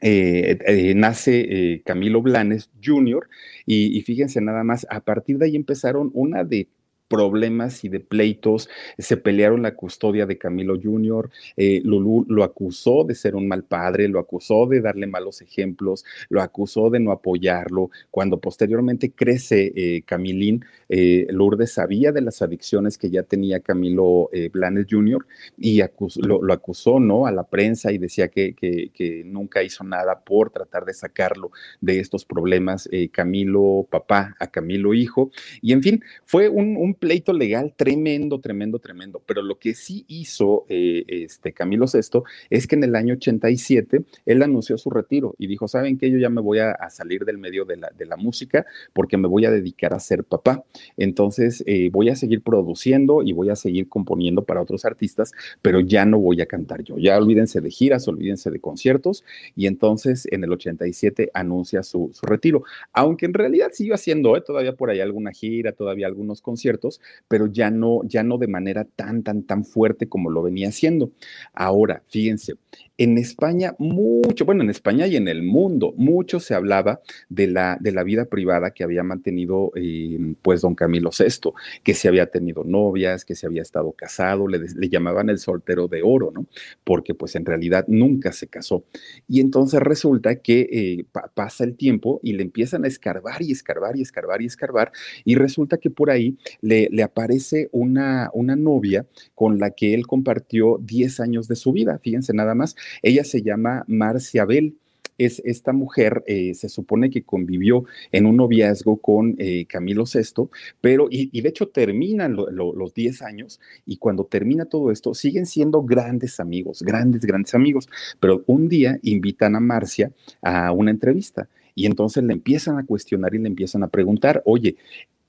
Eh, eh, nace eh, Camilo Blanes Jr. Y, y, fíjense nada más, a partir de ahí empezaron una de problemas y de pleitos, se pelearon la custodia de Camilo Jr., eh, Lulú lo acusó de ser un mal padre, lo acusó de darle malos ejemplos, lo acusó de no apoyarlo. Cuando posteriormente crece eh, Camilín, eh, Lourdes sabía de las adicciones que ya tenía Camilo eh, Blanes Jr. y lo, acusó ¿no? a la prensa y decía que, que, nunca hizo nada por tratar de sacarlo de estos problemas, Camilo papá a Camilo hijo. Y en fin, fue un, un pleito legal tremendo, tremendo, tremendo. Pero lo que sí hizo eh, este Camilo VI es que en el año 87 él anunció su retiro y dijo, ¿saben qué? Yo ya me voy a, salir del medio de la, de la, música porque me voy a dedicar a ser papá. Entonces eh, voy a seguir produciendo y voy a seguir componiendo para otros artistas, pero ya no voy a cantar yo. Ya olvídense de giras, olvídense de conciertos. Y entonces en el 87 anuncia su, retiro. Aunque en realidad siguió haciendo ¿eh? todavía por ahí alguna gira, todavía algunos conciertos pero ya no, ya no de manera tan, tan, tan fuerte como lo venía haciendo. Ahora, fíjense, en España mucho, bueno, en España y en el mundo, mucho se hablaba de la, de la vida privada que había mantenido eh, pues don Camilo VI, que se había tenido novias, que se había estado casado, le, le, llamaban el soltero de oro, ¿no? Porque pues en realidad nunca se casó. Y entonces resulta que eh, pasa el tiempo y le empiezan a escarbar y escarbar y escarbar y escarbar y resulta que por ahí le, le aparece una, una novia con la que él compartió 10 años de su vida, fíjense nada más, ella se llama Marcia Bell es esta mujer, eh, se supone que convivió en un noviazgo con eh, Camilo VI, pero, y, de hecho terminan los 10 años, y cuando termina todo esto, siguen siendo grandes amigos, grandes, grandes amigos, pero un día invitan a Marcia a una entrevista. Y entonces le empiezan a cuestionar y le empiezan a preguntar, oye,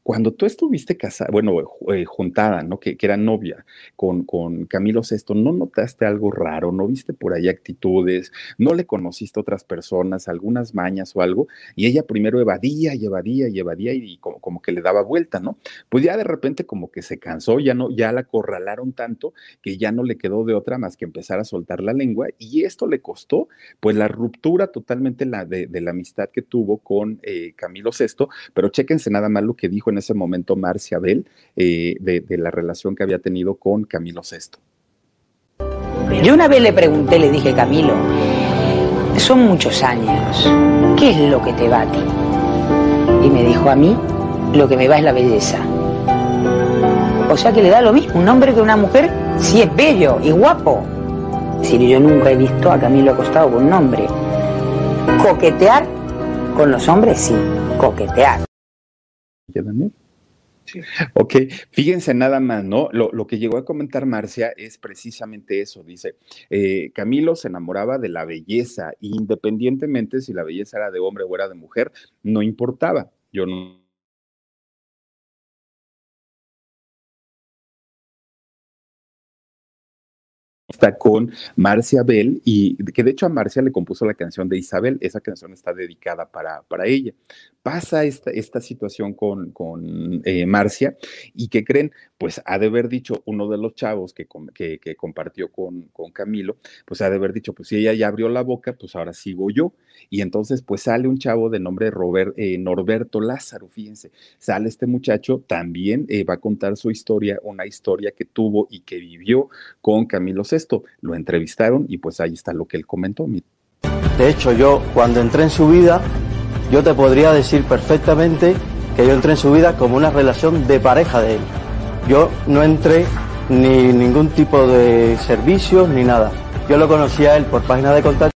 cuando tú estuviste casada, bueno, eh, juntada, ¿no? Que, era novia con, con Camilo VI, ¿no notaste algo raro? ¿No viste por ahí actitudes? ¿No le conociste a otras personas, algunas mañas o algo? Y ella primero evadía y evadía y evadía y como, como, que le daba vuelta, ¿no? Pues ya de repente como que se cansó, ya no, ya la acorralaron tanto que ya no le quedó de otra más que empezar a soltar la lengua y esto le costó pues la ruptura totalmente la de, la amistad que tuvo con eh, Camilo VI, pero chéquense nada más lo que dijo en ese momento Marcia Bell eh, de, de la relación que había tenido con Camilo VI. Yo una vez le pregunté, le dije, Camilo, son muchos años, ¿qué es lo que te va a ti? Y me dijo, a mí lo que me va es la belleza. O sea que le da lo mismo un hombre que una mujer si es bello y guapo. Si yo nunca he visto a Camilo acostado con un hombre. Coquetear con los hombres, sí, coquetear. Sí. Ok, fíjense nada más, ¿no? Lo, que llegó a comentar Marcia es precisamente eso. Dice, eh, Camilo se enamoraba de la belleza, independientemente si la belleza era de hombre o era de mujer, no importaba. Yo no está con Marcia Bell y que de hecho a Marcia le compuso la canción de Isabel, esa canción está dedicada para, para ella. Pasa esta, esta situación con, con eh, Marcia y que creen, pues ha de haber dicho uno de los chavos que, que, compartió con, con Camilo, pues ha de haber dicho, pues si ella ya abrió la boca, pues ahora sigo yo. Y entonces pues sale un chavo de nombre Robert, eh, Norberto Lázaro, fíjense, sale este muchacho, también eh, va a contar su historia, una historia que tuvo y que vivió con Camilo VI. Lo entrevistaron y pues ahí está lo que él comentó. De hecho, yo cuando entré en su vida, yo te podría decir perfectamente que yo entré en su vida como una relación de pareja de él. Yo no entré ni ningún tipo de servicios ni nada. Yo lo conocía a él por página de contacto.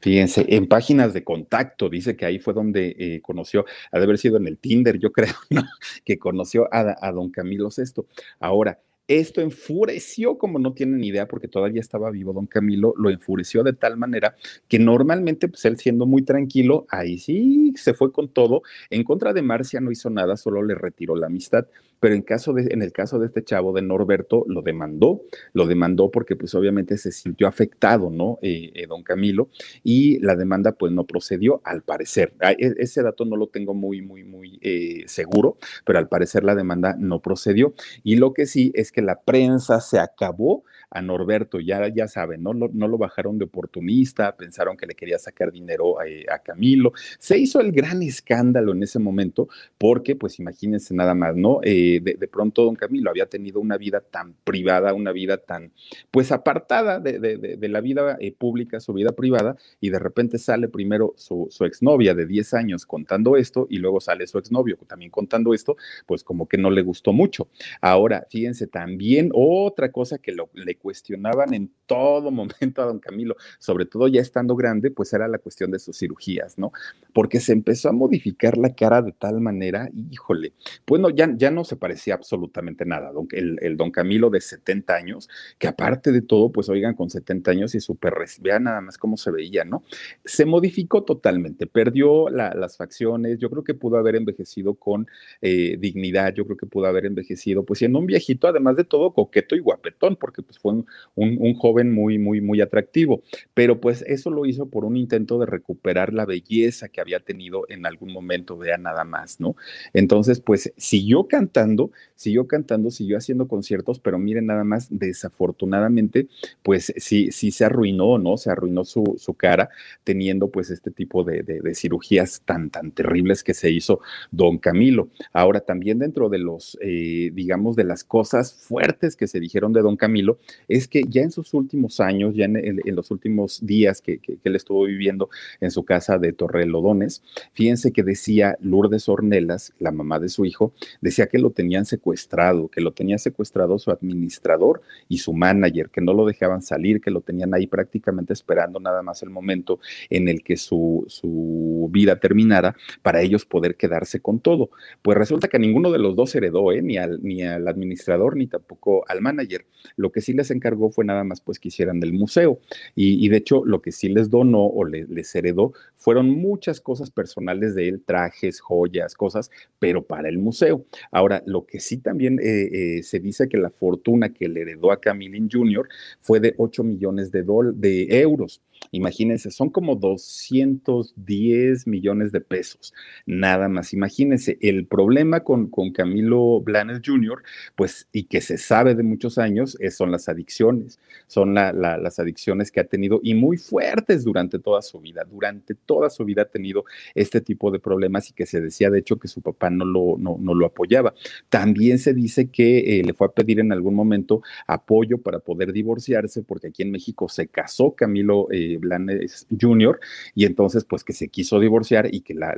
Fíjense, en páginas de contacto, dice que ahí fue donde eh, conoció, ha de haber sido en el Tinder, yo creo, que conoció a, a don Camilo VI. Ahora, Esto enfureció, como no tienen idea, porque todavía estaba vivo don Camilo, lo enfureció de tal manera que normalmente, pues él siendo muy tranquilo, ahí sí se fue con todo. En contra de Marcia no hizo nada, solo le retiró la amistad pero en, caso de, en el caso de este chavo de Norberto, lo demandó, lo demandó porque pues obviamente se sintió afectado, ¿no? Eh, eh, don Camilo, y la demanda pues no procedió, al parecer. E, ese dato no lo tengo muy, muy, muy eh, seguro, pero al parecer la demanda no procedió. Y lo que sí es que la prensa se acabó a Norberto, ya, ya saben, ¿no? ¿no? lo bajaron de oportunista, pensaron que le quería sacar dinero a, Camilo. Se hizo el gran escándalo en ese momento porque, pues imagínense nada más, ¿no? Eh, de, pronto don Camilo había tenido una vida tan privada, una vida tan, pues apartada de, la vida eh, pública, su vida privada, y de repente sale primero su, su exnovia de 10 años contando esto y luego sale su exnovio también contando esto, pues como que no le gustó mucho. Ahora, fíjense, también otra cosa que lo, le cuestionaban en todo momento a don Camilo, sobre todo ya estando grande, pues era la cuestión de sus cirugías, ¿no? Porque se empezó a modificar la cara de tal manera, híjole, bueno, ya, ya no se parecía absolutamente nada, don, el, el, don Camilo de 70 años, que aparte de todo, pues oigan, con 70 años y súper, vean nada más cómo se veía, ¿no? Se modificó totalmente, perdió las facciones, yo creo que pudo haber envejecido con eh, dignidad, yo creo que pudo haber envejecido, pues siendo un viejito, además de todo, coqueto y guapetón, porque pues fue un, joven muy, muy, muy atractivo. Pero pues eso lo hizo por un intento de recuperar la belleza que había tenido en algún momento, vea nada más, ¿no? Entonces, pues siguió cantando, siguió cantando, siguió haciendo conciertos, pero miren nada más, desafortunadamente, pues sí, sí se arruinó, ¿no? Se arruinó su, cara teniendo pues este tipo de, cirugías tan, tan terribles que se hizo don Camilo. Ahora, también dentro de los, eh, digamos, de las cosas fuertes que se dijeron de don Camilo, es que ya en sus últimos años, ya en, los últimos días que, él estuvo viviendo en su casa de Torrelodones, fíjense que decía Lourdes Ornelas, la mamá de su hijo, decía que lo tenían secuestrado, que lo tenía secuestrado su administrador y su manager, que no lo dejaban salir, que lo tenían ahí prácticamente esperando nada más el momento en el que su, su vida terminara para ellos poder quedarse con todo. Pues resulta que ninguno de los dos heredó, ¿eh? ni, al, ni al administrador ni tampoco al manager. Lo que sí les encargó fue nada más pues que hicieran del museo. Y, de hecho lo que sí les donó o les heredó fueron muchas cosas personales de él, trajes, joyas, cosas, pero para el museo. Ahora, lo que sí también eh, eh, se dice que la fortuna que le heredó a Camilin Jr. fue de 8 millones de, de euros. Imagínense, son como 210 millones de pesos, nada más. Imagínense, el problema con, con Camilo Blanes Jr., pues, y que se sabe de muchos años, son las adicciones, son las adicciones que ha tenido y muy fuertes durante toda su vida. Durante toda su vida ha tenido este tipo de problemas y que se decía, de hecho, que su papá no lo, no, lo apoyaba. También se dice que eh, le fue a pedir en algún momento apoyo para poder divorciarse, porque aquí en México se casó Camilo. Eh, Blanes Jr., y entonces pues que se quiso divorciar y que la,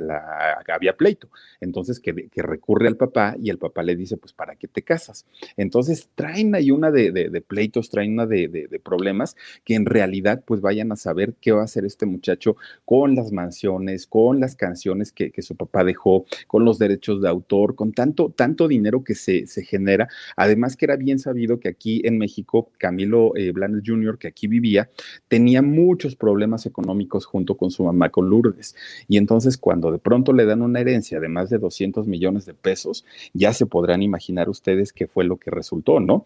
había pleito. Entonces que, que, recurre al papá y el papá le dice, pues ¿para qué te casas? Entonces traen ahí una de, de, pleitos, traen una de, de, problemas que en realidad pues vayan a saber qué va a hacer este muchacho con las mansiones, con las canciones que, que su papá dejó, con los derechos de autor, con tanto, tanto dinero que se, se genera. Además que era bien sabido que aquí en México, Camilo eh, Blanes Jr., que aquí vivía, tenía mucho problemas económicos junto con su mamá, con Lourdes. Y entonces cuando de pronto le dan una herencia de más de 200 millones de pesos, ya se podrán imaginar ustedes qué fue lo que resultó, ¿no?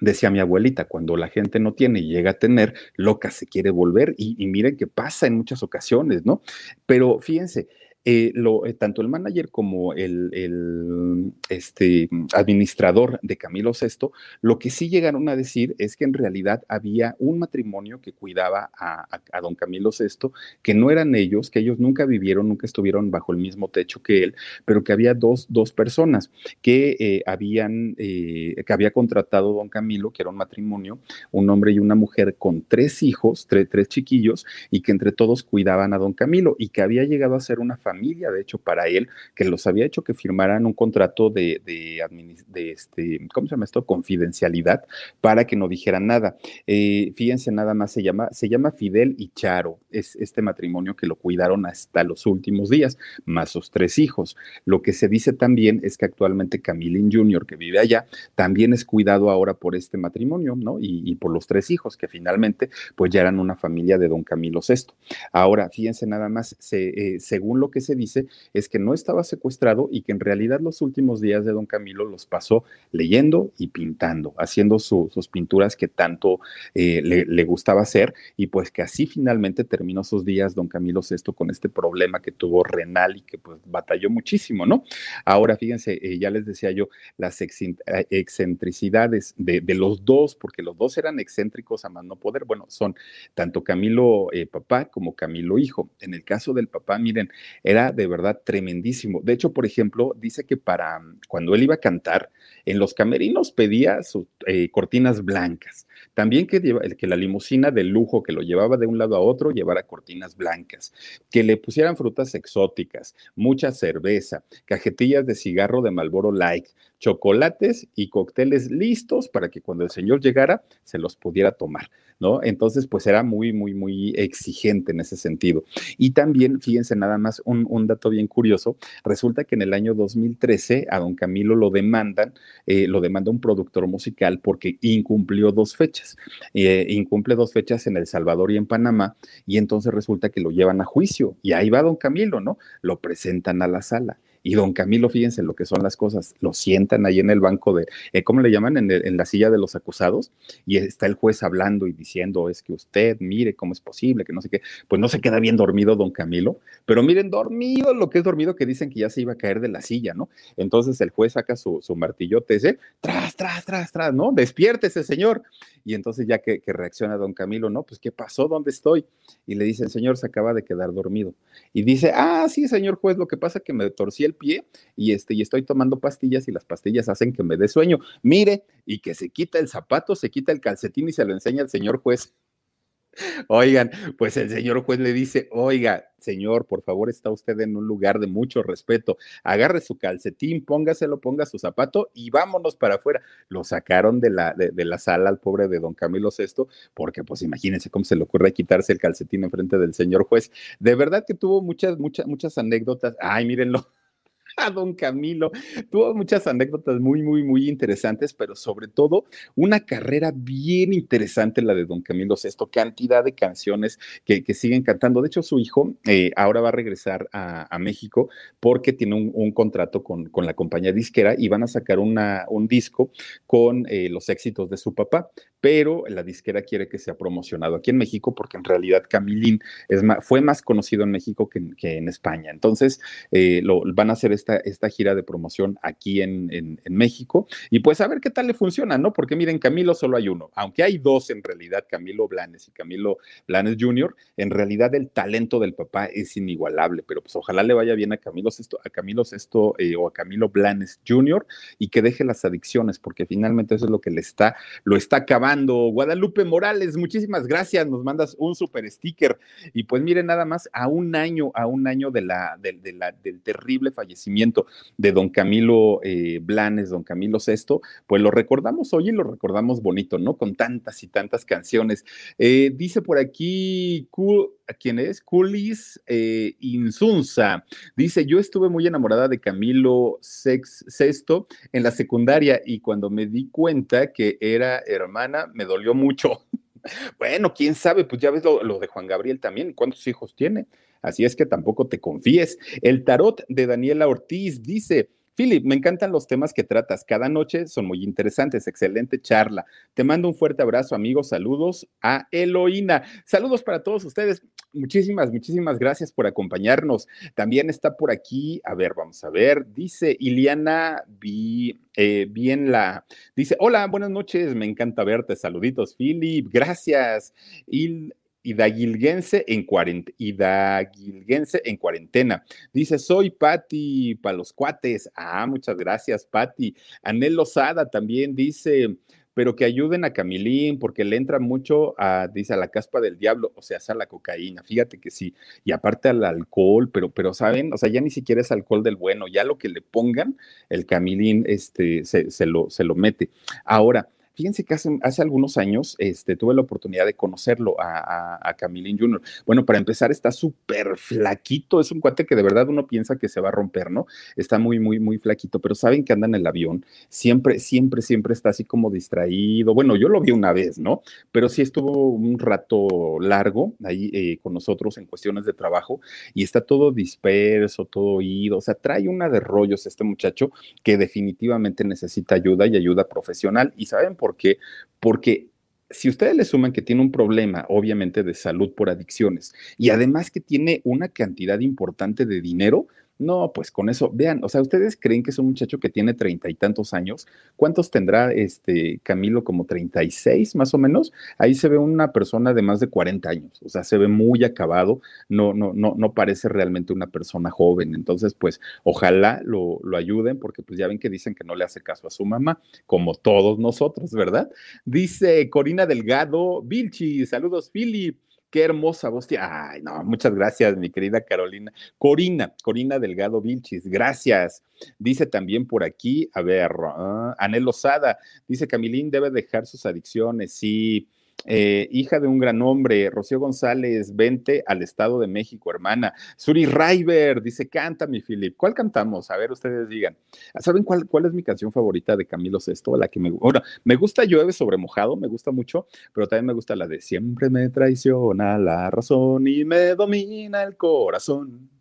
Decía mi abuelita, cuando la gente no tiene y llega a tener, loca se quiere volver y, y miren que pasa en muchas ocasiones, ¿no? Pero fíjense, eh, eh, tanto el manager como el, este, administrador de Camilo VI, lo que sí llegaron a decir es que en realidad había un matrimonio que cuidaba a, don Camilo VI, que no eran ellos, que ellos nunca vivieron, nunca estuvieron bajo el mismo techo que él, pero que había dos, dos personas que eh, habían, que había contratado don Camilo, que era un matrimonio, un hombre y una mujer con tres hijos, tres chiquillos, y que entre todos cuidaban a don Camilo, y que había llegado a ser una familia familia, de hecho, para él, que los había hecho que firmaran un contrato de, de, de este, ¿cómo se llama esto? Confidencialidad para que no dijeran nada. Eh, fíjense, nada más se llama, se llama Fidel y Charo, es este matrimonio que lo cuidaron hasta los últimos días, más sus tres hijos. Lo que se dice también es que actualmente Camilín Jr., que vive allá, también es cuidado ahora por este matrimonio, ¿no? Y, por los tres hijos, que finalmente, pues ya eran una familia de don Camilo VI. Ahora, fíjense nada más, eh, según lo que se dice, es que no estaba secuestrado y que en realidad los últimos días de don Camilo los pasó leyendo y pintando, haciendo su, sus pinturas que tanto eh, le, gustaba hacer y pues que así finalmente terminó sus días don Camilo VI con este problema que tuvo renal y que pues batalló muchísimo, ¿no? Ahora, fíjense, eh, ya les decía yo, las eh, excentricidades de, los dos, porque los dos eran excéntricos a más no poder, bueno, son tanto Camilo papá como Camilo hijo. En el caso del papá, miren, era de verdad tremendísimo. De hecho, por ejemplo, dice que para cuando él iba a cantar, en los camerinos pedía sus eh, cortinas blancas. También que, que la limusina de lujo que lo llevaba de un lado a otro llevara cortinas blancas, que le pusieran frutas exóticas, mucha cerveza, cajetillas de cigarro de Malboro Light, chocolates y cócteles listos para que cuando el señor llegara se los pudiera tomar. ¿No? Entonces, pues era muy, muy, muy exigente en ese sentido. Y también, fíjense nada más, un, dato bien curioso, resulta que en el año 2013 a don Camilo lo demandan, eh, lo demanda un productor musical porque incumplió dos fechas, eh, incumple dos fechas en El Salvador y en Panamá, y entonces resulta que lo llevan a juicio, y ahí va don Camilo, ¿no? Lo presentan a la sala y don Camilo, fíjense lo que son las cosas, lo sientan ahí en el banco de, eh, ¿cómo le llaman? En, la silla de los acusados, y está el juez hablando y diciendo, es que usted, mire cómo es posible, que no sé qué, pues no se queda bien dormido don Camilo, pero miren, dormido, lo que es dormido, que dicen que ya se iba a caer de la silla, ¿no? Entonces el juez saca su, su martillote ese, tras, tras, tras, tras, ¿no? Despiértese, señor. Y entonces ya que, reacciona don Camilo, ¿no? Pues, ¿qué pasó? ¿Dónde estoy? Y le dice, el señor se acaba de quedar dormido. Y dice, ah, sí, señor juez, lo que pasa es que me torcí el pie y, este, y estoy tomando pastillas y las pastillas hacen que me dé sueño. Mire, y que se quita el zapato, se quita el calcetín y se lo enseña al señor juez. Oigan, pues el señor juez le dice, oiga, señor, por favor, está usted en un lugar de mucho respeto. Agarre su calcetín, póngaselo, ponga su zapato y vámonos para afuera. Lo sacaron de la, de, de la sala al pobre de don Camilo VI, porque pues imagínense cómo se le ocurre quitarse el calcetín en frente del señor juez. De verdad que tuvo muchas, muchas, muchas anécdotas. Ay, mírenlo a don Camilo. Tuvo muchas anécdotas muy, muy, muy interesantes, pero sobre todo una carrera bien interesante la de don Camilo VI, cantidad de canciones que, que siguen cantando. De hecho, su hijo eh, ahora va a regresar a, a México porque tiene un, un contrato con, con, la compañía disquera y van a sacar una, un disco con eh, los éxitos de su papá, pero la disquera quiere que sea promocionado aquí en México porque en realidad Camilín es fue más conocido en México que, que en España. Entonces, eh, lo, van a hacer este esta, gira de promoción aquí en, México y pues a ver qué tal le funciona, ¿no? Porque miren, Camilo solo hay uno, aunque hay dos en realidad, Camilo Blanes y Camilo Blanes Jr., en realidad el talento del papá es inigualable, pero pues ojalá le vaya bien a Camilo Sesto, a Camilo Sesto eh, o a Camilo Blanes Jr. y que deje las adicciones, porque finalmente eso es lo que le está, lo está acabando. Guadalupe Morales, muchísimas gracias, nos mandas un super sticker y pues miren nada más a un año, a un año de del terrible fallecimiento de don Camilo eh, Blanes, don Camilo VI, pues lo recordamos hoy y lo recordamos bonito, ¿no? Con tantas y tantas canciones. Eh, dice por aquí, ¿quién es? Culis eh, Insunza. Dice, yo estuve muy enamorada de Camilo VI en la secundaria y cuando me di cuenta que era hermana, me dolió mucho. Bueno, quién sabe, pues ya ves lo, lo, de Juan Gabriel también, ¿cuántos hijos tiene? Así es que tampoco te confíes. El tarot de Daniela Ortiz dice, Philip, me encantan los temas que tratas. Cada noche son muy interesantes. Excelente charla. Te mando un fuerte abrazo, amigos. Saludos a Eloína. Saludos para todos ustedes. Muchísimas, muchísimas gracias por acompañarnos. También está por aquí, a ver, vamos a ver, dice Iliana Bi, eh, Bien la, dice, hola, buenas noches, me encanta verte. Saluditos, Philip, gracias. Hidalguense en, cuarent en cuarentena. Dice, soy Patti para los cuates. Ah, muchas gracias, Patti. Anel Lozada también dice, pero que ayuden a Camilín, porque le entra mucho a, dice, a la caspa del diablo, o sea, a la cocaína, fíjate que sí, y aparte al alcohol, pero, pero saben, o sea, ya ni siquiera es alcohol del bueno, ya lo que le pongan, el Camilín, este, se lo, se lo mete. Ahora, Fíjense que hace, hace, algunos años este, tuve la oportunidad de conocerlo a, a, a Camilín Jr. Bueno, para empezar, está súper flaquito. Es un cuate que de verdad uno piensa que se va a romper, ¿no? Está muy, muy, muy flaquito, pero saben que anda en el avión. Siempre, siempre, siempre está así como distraído. Bueno, yo lo vi una vez, ¿no? Pero sí estuvo un rato largo ahí eh, con nosotros en cuestiones de trabajo y está todo disperso, todo oído. O sea, trae una de rollos este muchacho que definitivamente necesita ayuda y ayuda profesional. ¿Y saben por ¿Por qué? Porque si ustedes le suman que tiene un problema, obviamente, de salud por adicciones y además que tiene una cantidad importante de dinero, no, pues con eso, vean, o sea, ¿ustedes creen que es un muchacho que tiene treinta y tantos años? ¿Cuántos tendrá este Camilo? Como 36 más o menos. Ahí se ve una persona de más de 40 años, o sea, se ve muy acabado, no, no, no, no parece realmente una persona joven. Entonces, pues, ojalá lo, lo ayuden, porque pues ya ven que dicen que no le hace caso a su mamá, como todos nosotros, ¿verdad? Dice Corina Delgado, Vilchi, saludos, Philip. Qué hermosa voz. Ay, no, muchas gracias, mi querida Carolina. Corina, Corina Delgado Vilchis, gracias. Dice también por aquí, a ver, uh, Anel Lozada, dice Camilín debe dejar sus adicciones, sí. Eh, hija de un gran hombre, Rocío González, vente al Estado de México, hermana. Suri Raiber dice, canta mi Philip. ¿Cuál cantamos? A ver, ustedes digan. ¿Saben cuál, cuál es mi canción favorita de Camilo Sesto? La que me, bueno, me gusta Llueve sobre mojado, me gusta mucho, pero también me gusta la de Siempre me traiciona la razón y me domina el corazón.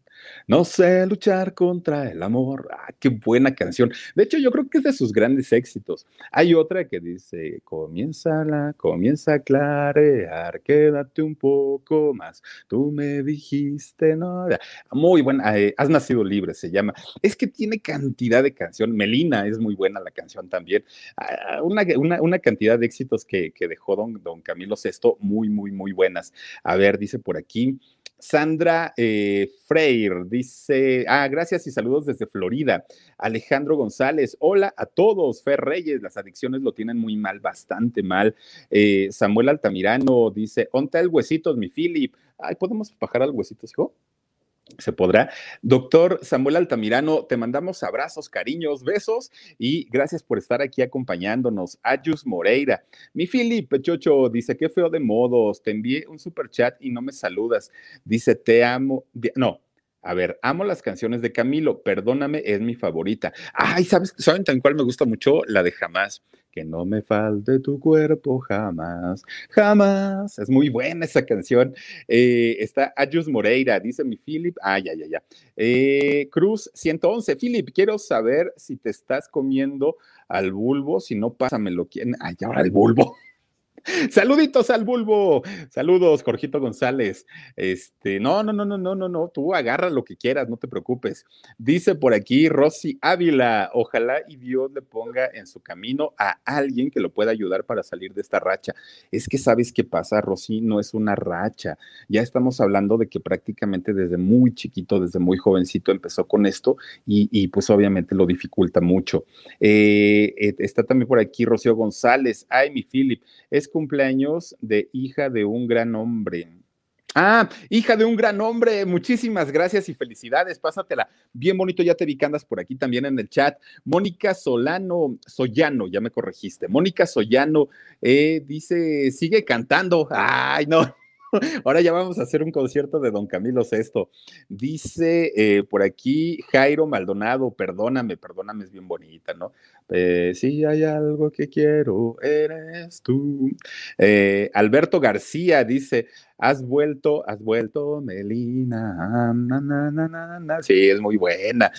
No sé luchar contra el amor. Ah, qué buena canción. De hecho, yo creo que es de sus grandes éxitos. Hay otra que dice, comienza la, comienza a clarear, quédate un poco más. Tú me dijiste, no. Muy buena, eh, has nacido libre, se llama. Es que tiene cantidad de canción. Melina es muy buena la canción también. Ah, una, una, una, cantidad de éxitos que, que dejó don, don Camilo VI, muy, muy, muy buenas. A ver, dice por aquí. Sandra eh, Freire dice, ah, gracias y saludos desde Florida. Alejandro González, hola a todos. Fer Reyes, las adicciones lo tienen muy mal, bastante mal. Eh, Samuel Altamirano dice, onta el huesitos, mi Philip. Ay, ¿podemos bajar al huesitos, hijo? se podrá. Doctor Samuel Altamirano, te mandamos abrazos, cariños, besos y gracias por estar aquí acompañándonos. Ayus Moreira. Mi Filipe Chocho dice, qué feo de modos, te envié un super chat y no me saludas. Dice, te amo. No, a ver, amo las canciones de Camilo, perdóname, es mi favorita. Ay, ¿sabes? ¿Saben tan cual me gusta mucho? La de Jamás. Que no me falte tu cuerpo jamás, jamás. Es muy buena esa canción. Eh, está Ayus Moreira, dice mi Philip. Ah, ya, ya, ya. Eh, Cruz 111. Philip, quiero saber si te estás comiendo al bulbo, si no, pásamelo. ¿Quién? Ay, ahora el bulbo. Saluditos al bulbo. Saludos, Jorgito González. Este, no, no, no, no, no, no, no. Tú agarra lo que quieras, no te preocupes. Dice por aquí Rosy Ávila. Ojalá y Dios le ponga en su camino a alguien que lo pueda ayudar para salir de esta racha. Es que sabes qué pasa, Rosy, no es una racha. Ya estamos hablando de que prácticamente desde muy chiquito, desde muy jovencito empezó con esto y, y pues obviamente lo dificulta mucho. Eh, eh, está también por aquí Rocío González. Ay, mi Philip, es cumpleaños de hija de un gran hombre. Ah, hija de un gran hombre, muchísimas gracias y felicidades, pásatela bien bonito, ya te vi que andas por aquí también en el chat. Mónica Solano, Soyano, ya me corregiste. Mónica Soyano eh, dice, sigue cantando. Ay, no, Ahora ya vamos a hacer un concierto de Don Camilo Sesto. Dice eh, por aquí Jairo Maldonado, perdóname, perdóname, es bien bonita, ¿no? Eh, si hay algo que quiero, eres tú. Eh, Alberto García dice, has vuelto, has vuelto, Melina. Na, na, na, sí, es muy buena.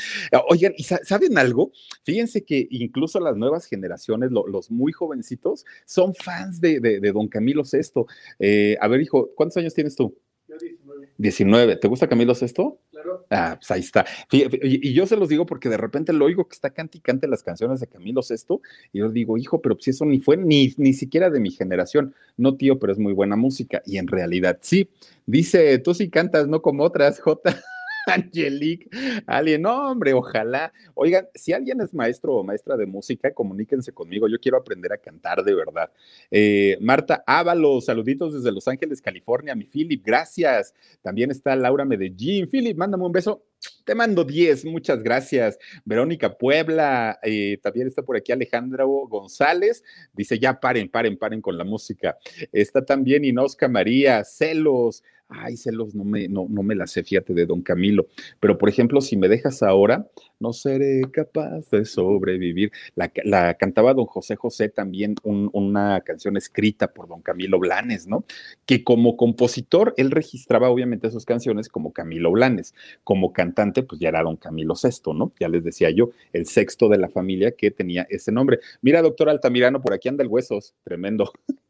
Oigan, ¿y saben algo? Fíjense que incluso las nuevas generaciones, lo, los muy jovencitos, son fans de, Don Camilo Sesto. Eh, a ver, hijo, ¿cuántos años tienes tú? Yo 19. 19. ¿Te gusta Camilo Sesto? Claro. Ah, pues ahí está. Y, y, yo se los digo porque de repente lo oigo que está cante y cante las canciones de Camilo Sesto, y yo digo, hijo, pero si eso ni fue ni, ni siquiera de mi generación. No, tío, pero es muy buena música. Y en realidad sí. Dice, tú sí cantas, no como otras, Jota. Angelique, alguien, hombre, ojalá. Oigan, si alguien es maestro o maestra de música, comuníquense conmigo. Yo quiero aprender a cantar de verdad. Eh, Marta Ábalos, saluditos desde Los Ángeles, California. Mi Philip, gracias. También está Laura Medellín. Philip, mándame un beso. Te mando 10, muchas gracias. Verónica Puebla, eh, también está por aquí Alejandro González, dice ya paren, paren, paren con la música. Está también Inosca María, celos, ay, celos, no me, no, no me la sé, fíjate, de don Camilo. Pero, por ejemplo, si me dejas ahora, no seré capaz de sobrevivir. La, la cantaba don José José también, un, una canción escrita por don Camilo Blanes, ¿no? Que como compositor, él registraba obviamente sus canciones como Camilo Blanes. Como cantante, pues ya era don Camilo VI, ¿no? Ya les decía yo, el sexto de la familia que tenía ese nombre. Mira, doctor Altamirano, por aquí anda el huesos, tremendo.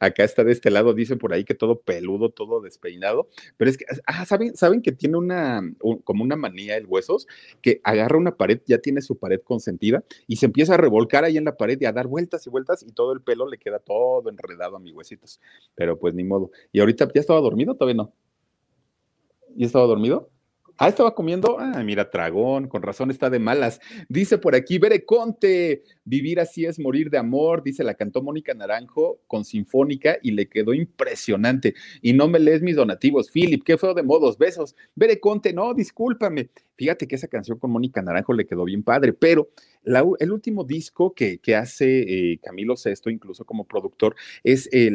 Acá está de este lado, dicen por ahí que todo peludo, todo despeinado, pero es que, ah, ¿saben, saben que tiene una, un, como una manía el huesos, que agarra una pared, ya tiene su pared consentida y se empieza a revolcar ahí en la pared y a dar vueltas y vueltas y todo el pelo le queda todo enredado a mis huesitos, pero pues ni modo. Y ahorita, ¿ya estaba dormido? Todavía no. ¿Ya estaba dormido? Ah, estaba comiendo. Ah, mira, tragón, con razón está de malas. Dice por aquí, Bere Conte, vivir así es morir de amor. Dice, la cantó Mónica Naranjo con Sinfónica y le quedó impresionante. Y no me lees mis donativos. Philip, qué feo de modos, besos. Bere Conte, no, discúlpame. Fíjate que esa canción con Mónica Naranjo le quedó bien padre, pero el último disco que, hace eh, Camilo Sesto, incluso como productor, es eh,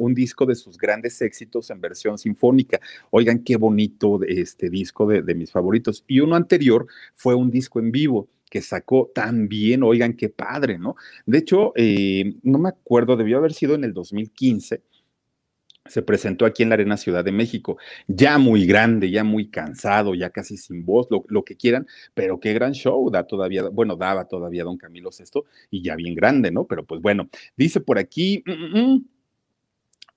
un disco de sus grandes éxitos en versión sinfónica. Oigan, qué bonito este disco de, de mis favoritos. Y uno anterior fue un disco en vivo que sacó también, oigan, qué padre, ¿no? De hecho, eh, no me acuerdo, debió haber sido en el 2015 se presentó aquí en la Arena Ciudad de México, ya muy grande, ya muy cansado, ya casi sin voz, lo, lo, que quieran, pero qué gran show da todavía, bueno, daba todavía don Camilo Sesto y ya bien grande, ¿no? Pero pues bueno, dice por aquí, mm, mm,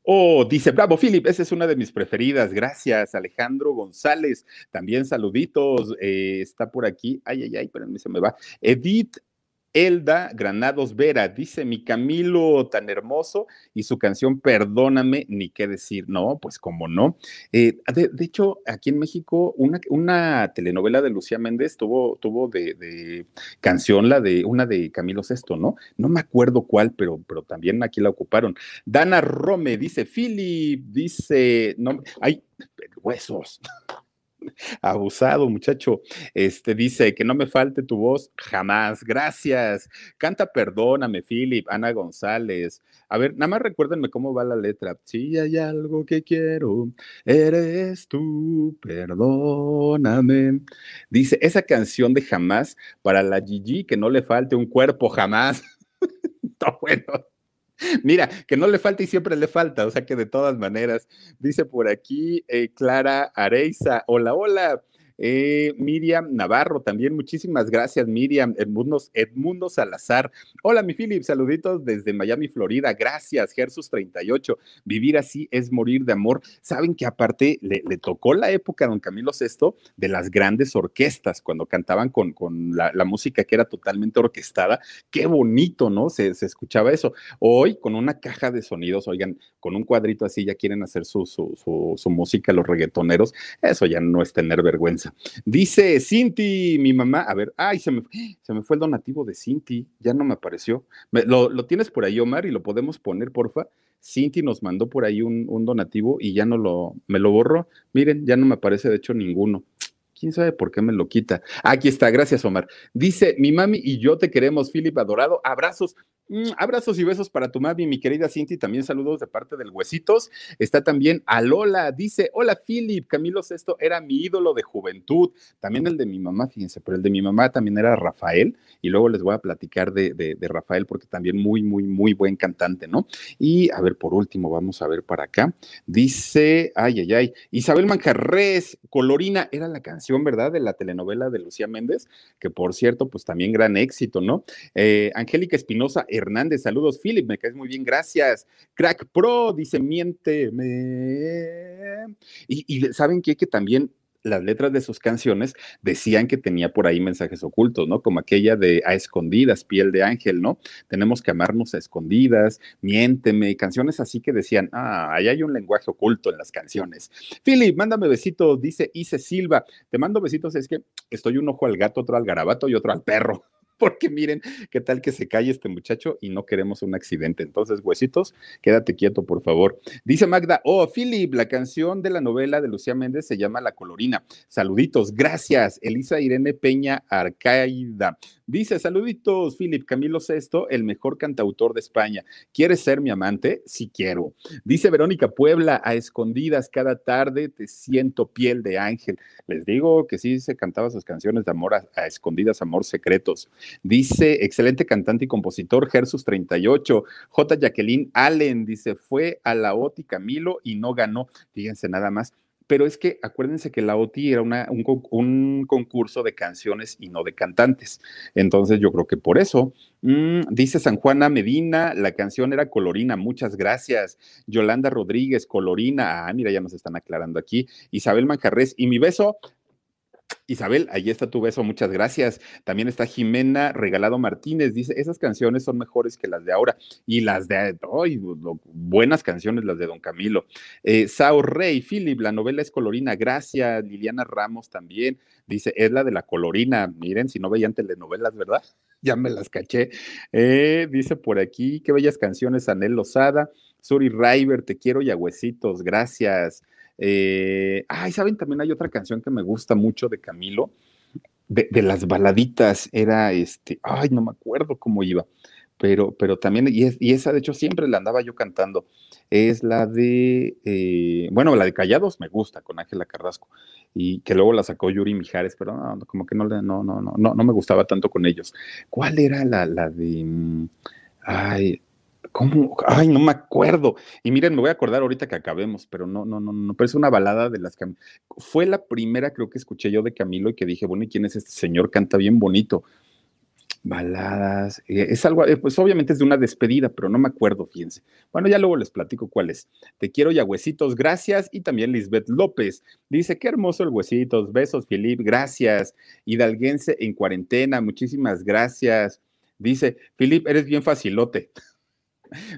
Oh, dice, bravo, Philip, esa es una de mis preferidas. Gracias, Alejandro González. También saluditos. Eh, está por aquí. Ay, ay, ay, pero se me va. Edith Elda Granados Vera dice: Mi Camilo tan hermoso y su canción Perdóname, ni qué decir. No, pues cómo no. Eh, de, hecho, aquí en México, una, una, telenovela de Lucía Méndez tuvo, tuvo de, canción, la de una de Camilo Sesto, ¿no? No me acuerdo cuál, pero, pero también aquí la ocuparon. Dana Rome dice: Philip, dice: No, hay huesos abusado, muchacho. Este dice que no me falte tu voz jamás. Gracias. Canta Perdóname, Philip, Ana González. A ver, nada más recuérdenme cómo va la letra. Si hay algo que quiero, eres tú, perdóname. Dice esa canción de jamás para la Gigi que no le falte un cuerpo jamás. Bueno. Mira, que no le falta y siempre le falta, o sea que de todas maneras, dice por aquí eh, Clara Areiza, hola, hola. Eh, Miriam Navarro, también muchísimas gracias, Miriam. Edmundo, Salazar. Hola, mi Philip, saluditos desde Miami, Florida. Gracias, Gersus 38. Vivir así es morir de amor. Saben que aparte le, tocó la época don Camilo VI de las grandes orquestas, cuando cantaban con, con la, la, música que era totalmente orquestada. Qué bonito, ¿no? Se, se, escuchaba eso. Hoy, con una caja de sonidos, oigan, con un cuadrito así, ya quieren hacer su, su, su, su música los reggaetoneros. Eso ya no es tener vergüenza. Dice Cinti, mi mamá, a ver, ay, se me, se me fue el donativo de Cinti, ya no me apareció. Me, lo, lo, tienes por ahí, Omar, y lo podemos poner, porfa. Cinti nos mandó por ahí un, un donativo y ya no lo, me lo borró. Miren, ya no me aparece de hecho ninguno. ¿Quién sabe por qué me lo quita? Aquí está, gracias Omar. Dice, mi mami y yo te queremos, Philip Adorado. Abrazos, abrazos y besos para tu mami, mi querida Cinti. También saludos de parte del Huesitos. Está también Alola, dice, hola Philip, Camilo Sesto era mi ídolo de juventud. También el de mi mamá, fíjense, pero el de mi mamá también era Rafael. Y luego les voy a platicar de, de, de Rafael porque también muy, muy, muy buen cantante, ¿no? Y a ver, por último, vamos a ver para acá. Dice, ay, ay, ay, Isabel Manjarres, Colorina, era la canción ¿verdad? De la telenovela de Lucía Méndez, que por cierto, pues también gran éxito, ¿no? Eh, Angélica Espinosa Hernández, saludos, Philip, me caes muy bien, gracias. Crack Pro dice, miénteme. Y, y saben? Que también las letras de sus canciones decían que tenía por ahí mensajes ocultos, ¿no? Como aquella de A escondidas, piel de ángel, ¿no? Tenemos que amarnos a escondidas, miénteme, canciones así que decían, ah, ahí hay un lenguaje oculto en las canciones. Philip, mándame besitos, dice Ise Silva, te mando besitos, es que estoy un ojo al gato, otro al garabato y otro al perro porque miren qué tal que se cae este muchacho y no queremos un accidente. Entonces, huesitos, quédate quieto, por favor. Dice Magda, oh, Philip, la canción de la novela de Lucía Méndez se llama La Colorina. Saluditos, gracias. Elisa Irene Peña Arcaida. Dice, saluditos, Philip Camilo Sesto, el mejor cantautor de España. ¿Quieres ser mi amante? Sí quiero. Dice Verónica Puebla, a escondidas cada tarde te siento piel de ángel. Les digo que sí se cantaba sus canciones de amor a, a escondidas, amor secretos. Dice, excelente cantante y compositor, Gersus 38. J. Jacqueline Allen dice, fue a la OTI Camilo y no ganó. Fíjense nada más pero es que acuérdense que la OTI era un, un, concurso de canciones y no de cantantes. Entonces yo creo que por eso, mmm, dice San Juana Medina, la canción era Colorina, muchas gracias. Yolanda Rodríguez, Colorina, ah, mira, ya nos están aclarando aquí. Isabel Manjarres, y mi beso Isabel, ahí está tu beso, muchas gracias. También está Jimena Regalado Martínez, dice, esas canciones son mejores que las de ahora y las de, hoy, buenas canciones las de Don Camilo. Eh, Sao Rey, Philip, la novela es colorina, gracias. Liliana Ramos también, dice, es la de la colorina. Miren, si no veían telenovelas, ¿verdad? ya me las caché. Eh, dice por aquí, qué bellas canciones, Anel Lozada. Suri River, te quiero y a huesitos, gracias. Eh, ay, ¿saben? También hay otra canción que me gusta mucho de Camilo, de, las baladitas, era este, ay, no me acuerdo cómo iba, pero, pero también, y esa de hecho siempre la andaba yo cantando, es la de, eh, bueno, la de Callados me gusta, con Ángela Carrasco, y que luego la sacó Yuri Mijares, pero no, como que no, no, no, no, no, no me gustaba tanto con ellos. ¿Cuál era la, la de, mm, ay, ¿Cómo? Ay, no me acuerdo. Y miren, me voy a acordar ahorita que acabemos, pero no, no, no, no, pero es una balada de las que fue la primera, creo que escuché yo de Camilo y que dije, bueno, ¿y quién es este señor? Canta bien bonito. Baladas, eh, es algo, eh, pues obviamente es de una despedida, pero no me acuerdo, fíjense. Bueno, ya luego les platico cuál es. Te quiero ya huesitos, gracias. Y también Lisbeth López dice, qué hermoso el huesitos, besos, Filip, gracias. Hidalguense en cuarentena, muchísimas gracias. Dice, Filip, eres bien facilote.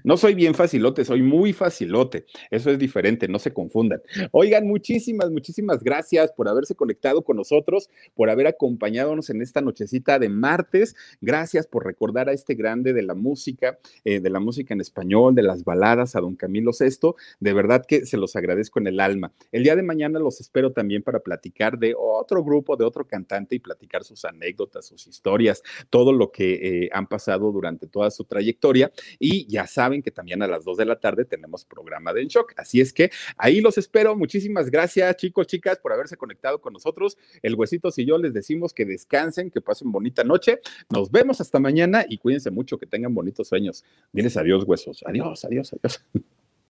No soy bien facilote, soy muy facilote. Eso es diferente, no se confundan. Oigan, muchísimas, muchísimas gracias por haberse conectado con nosotros, por haber acompañadonos en esta nochecita de martes. Gracias por recordar a este grande de la música, eh, de la música en español, de las baladas, a don Camilo Sesto. De verdad que se los agradezco en el alma. El día de mañana los espero también para platicar de otro grupo, de otro cantante y platicar sus anécdotas, sus historias, todo lo que eh, han pasado durante toda su trayectoria. Y saben que también a las 2 de la tarde tenemos programa de En Shock. Así es que ahí los espero. Muchísimas gracias, chicos, chicas, por haberse conectado con nosotros. El Huesitos y yo les decimos que descansen, que pasen bonita noche. Nos vemos hasta mañana y cuídense mucho, que tengan bonitos sueños. Diles adiós, huesos. Adiós, adiós, adiós.